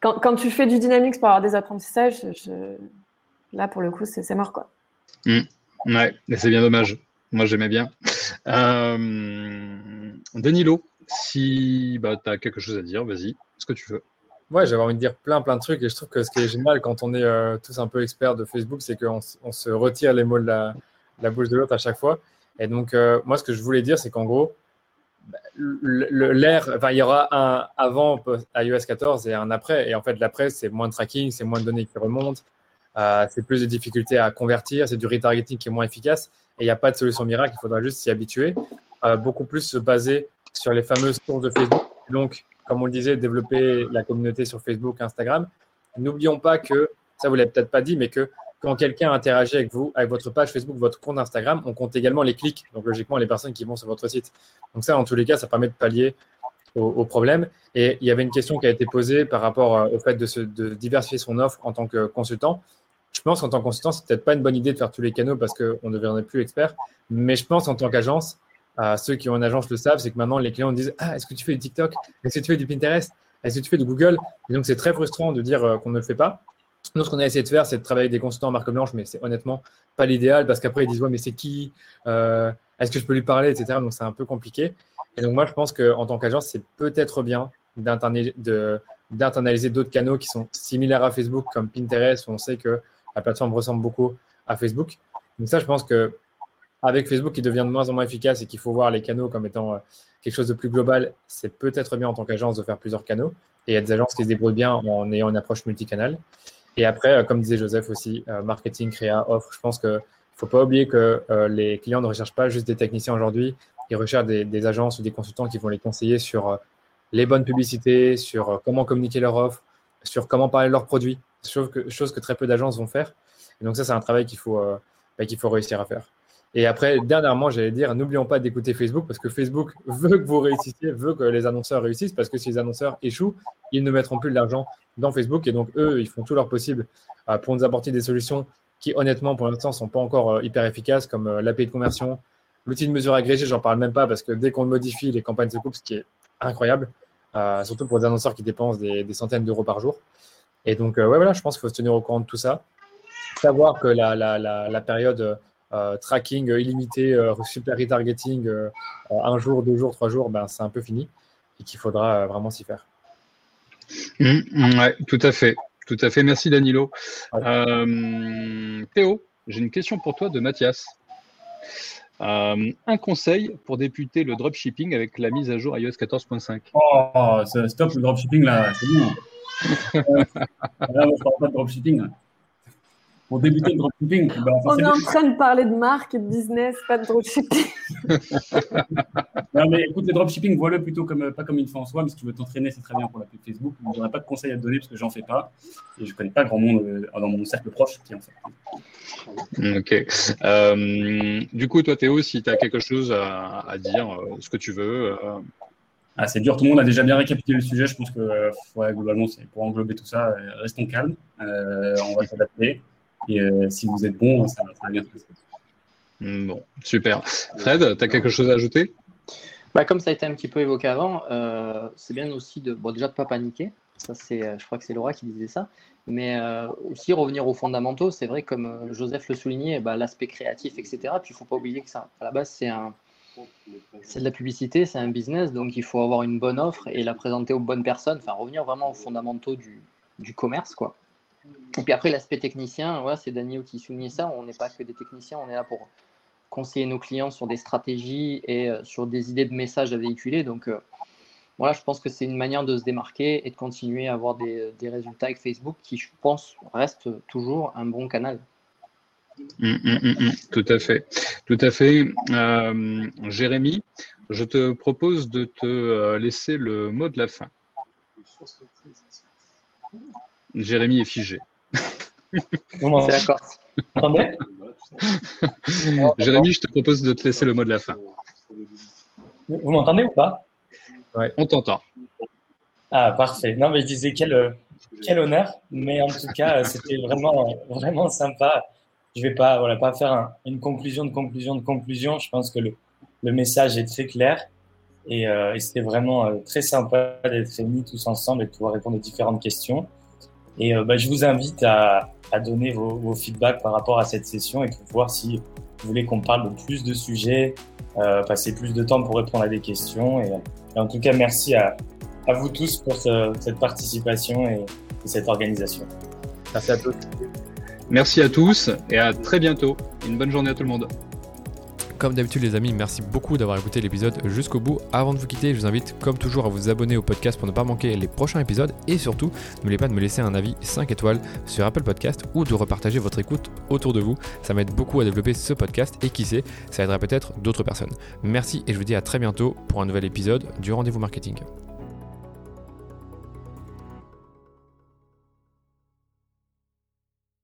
Quand, quand, tu fais du dynamics pour avoir des apprentissages, là, pour le coup, c'est mort. Quoi. Mmh. Ouais, c'est bien dommage. Moi, j'aimais bien. Euh... Danilo, si bah, tu as quelque chose à dire, vas-y, ce que tu veux. Ouais, j'avais envie de dire plein, plein de trucs. Et je trouve que ce qui est génial quand on est euh, tous un peu experts de Facebook, c'est qu'on on se retire les mots de la, bouche de l'autre à chaque fois. Et donc, euh, moi, ce que je voulais dire, c'est qu'en gros, bah, l'air, enfin, il y aura un avant iOS 14 et un après. Et en fait, l'après, c'est moins de tracking, c'est moins de données qui remontent, euh, c'est plus de difficultés à convertir, c'est du retargeting qui est moins efficace. Et il n'y a pas de solution miracle, il faudra juste s'y habituer. beaucoup plus se baser sur les fameuses sources de Facebook. Donc, comme on le disait, développer la communauté sur Facebook, Instagram. N'oublions pas que, ça vous l'avez peut-être pas dit, mais que quand quelqu'un interagit avec vous, avec votre page Facebook, votre compte Instagram, on compte également les clics, donc logiquement les personnes qui vont sur votre site. Donc ça, en tous les cas, ça permet de pallier au, problème. Et il y avait une question qui a été posée par rapport euh, au fait de, de diversifier son offre en tant que consultant. Je pense qu'en tant que consultant, c'est peut-être pas une bonne idée de faire tous les canaux parce qu'on ne deviendrait plus expert. Mais je pense en tant qu'agence, ceux qui ont une agence le savent, c'est que maintenant les clients disent Ah, est-ce que tu fais du TikTok? Est-ce que tu fais du Pinterest? Est-ce que tu fais du Google? Et donc c'est très frustrant de dire euh, qu'on ne le fait pas. Nous, ce qu'on a essayé de faire, c'est de travailler avec des consultants en marque blanche, mais c'est honnêtement pas l'idéal parce qu'après ils disent Ouais, mais c'est qui? Euh, Est-ce que je peux lui parler? Etc. Donc c'est un peu compliqué. Et donc moi, je pense qu'en tant qu'agence, c'est peut-être bien d'internaliser d'autres canaux qui sont similaires à Facebook, comme Pinterest, où on sait que la plateforme ressemble beaucoup à Facebook. Donc ça, je pense que avec Facebook qui devient de moins en moins efficace et qu'il faut voir les canaux comme étant euh, quelque chose de plus global, c'est peut-être bien en tant qu'agence de faire plusieurs canaux. Et il y a des agences qui se débrouillent bien en ayant une approche multicanal. Et après, euh, comme disait Joseph aussi, euh, marketing, créa, offre, je pense qu'il ne faut pas oublier que les clients ne recherchent pas juste des techniciens aujourd'hui, ils recherchent des, agences ou des consultants qui vont les conseiller sur les bonnes publicités, sur comment communiquer leur offre, sur comment parler de leurs produits, chose que, chose que très peu d'agences vont faire. Et donc ça, c'est un travail qu'il faut, bah, qu'il faut réussir à faire. Et après, dernièrement, j'allais dire, n'oublions pas d'écouter Facebook parce que Facebook veut que vous réussissiez, veut que les annonceurs réussissent parce que si les annonceurs échouent, ils ne mettront plus de l'argent dans Facebook et donc eux, ils font tout leur possible euh, pour nous apporter des solutions qui, honnêtement, pour l'instant, ne sont pas encore euh, hyper efficaces comme euh, l'API de conversion. L'outil de mesure agrégée, j'en parle même pas parce que dès qu'on le modifie, les campagnes se coupent, ce qui est incroyable, surtout pour des annonceurs qui dépensent des, centaines d'euros par jour. Et donc, ouais, voilà, je pense qu'il faut se tenir au courant de tout ça. Savoir que la, période tracking illimité, euh, super retargeting, euh, un jour, deux jours, trois jours, ben, c'est un peu fini et qu'il faudra vraiment s'y faire. Mmh, mmh, ouais, tout à fait. Tout à fait. Merci Danilo. Théo, j'ai une question pour toi de Mathias. un conseil pour débuter le dropshipping avec la mise à jour iOS 14.5 Oh, stop le dropshipping là, c'est bon. là, je parle pas de dropshipping pour débuter le dropshipping bah, On est en train de parler de marque et de business, pas de dropshipping. non, mais écoute, le dropshipping, vois-le plutôt comme, pas comme une fin en soi, mais si tu veux t'entraîner, c'est très bien pour la pub Facebook. Je n'aurai pas de conseils à te donner parce que j'en fais pas. Et je ne connais pas grand monde euh, dans mon cercle proche qui en fait. Ok. Euh, du coup, toi, Théo, si tu as quelque chose à, dire, euh, ce que tu veux. Ah, c'est dur, tout le monde a déjà bien récapitulé le sujet. Je pense que globalement, c'est pour englober tout ça, restons calmes. on va s'adapter. Et euh, si vous êtes bon, ça, va bien se passer. Hmm, bon, super. Fred, tu as quelque chose à ajouter? Bah, Comme ça a été un petit peu évoqué avant, euh, c'est bien aussi de, bon, déjà de ne pas paniquer. Ça, c'est, euh, je crois que c'est Laura qui disait ça. Mais aussi revenir aux fondamentaux. C'est vrai, comme Joseph le soulignait, bah, l'aspect créatif, etc. Puis il ne faut pas oublier que ça, à la base, c'est un, c'est de la publicité, c'est un business, donc il faut avoir une bonne offre et la présenter aux bonnes personnes, enfin revenir vraiment aux fondamentaux du, du commerce, quoi. Et puis après, l'aspect technicien, c'est Daniel qui soulignait ça. On n'est pas que des techniciens, on est là pour conseiller nos clients sur des stratégies et euh, sur des idées de messages à véhiculer. Donc, euh, voilà, je pense que c'est une manière de se démarquer et de continuer à avoir des, résultats avec Facebook qui, je pense, reste toujours un bon canal. Hum, hum, hum, tout à fait, tout à fait. Euh, Jérémy, je te propose de te laisser le mot de la fin. Jérémy est figé. D'accord. Jérémy, je te propose de te laisser le mot de la fin. Vous m'entendez ou pas? On t'entend. Ah, parfait. Non, mais je disais quel, quel honneur. Mais en tout cas, c'était vraiment, vraiment sympa. Je vais pas, voilà, pas faire une conclusion de conclusion de conclusion. Je pense que le, le message est très clair. Et, euh, et c'était vraiment euh, très sympa d'être réunis tous ensemble et de pouvoir répondre aux différentes questions. Et euh, bah, je vous invite à, à donner vos, vos, feedbacks par rapport à cette session et pour voir si vous voulez qu'on parle de plus de sujets, euh, passer plus de temps pour répondre à des questions. Et, et en tout cas, merci à, à vous tous pour ce, cette participation et, et cette organisation. Merci à tous. Merci à tous et à très bientôt. Une bonne journée à tout le monde. Comme d'habitude les amis, merci beaucoup d'avoir écouté l'épisode jusqu'au bout. Avant de vous quitter, je vous invite comme toujours à vous abonner au podcast pour ne pas manquer les prochains épisodes et surtout, n'oubliez pas de me laisser un avis 5 étoiles sur Apple Podcast ou de repartager votre écoute autour de vous. Ça m'aide beaucoup à développer ce podcast et qui sait, ça aidera peut-être d'autres personnes. Merci et je vous dis à très bientôt pour un nouvel épisode du Rendez-vous Marketing.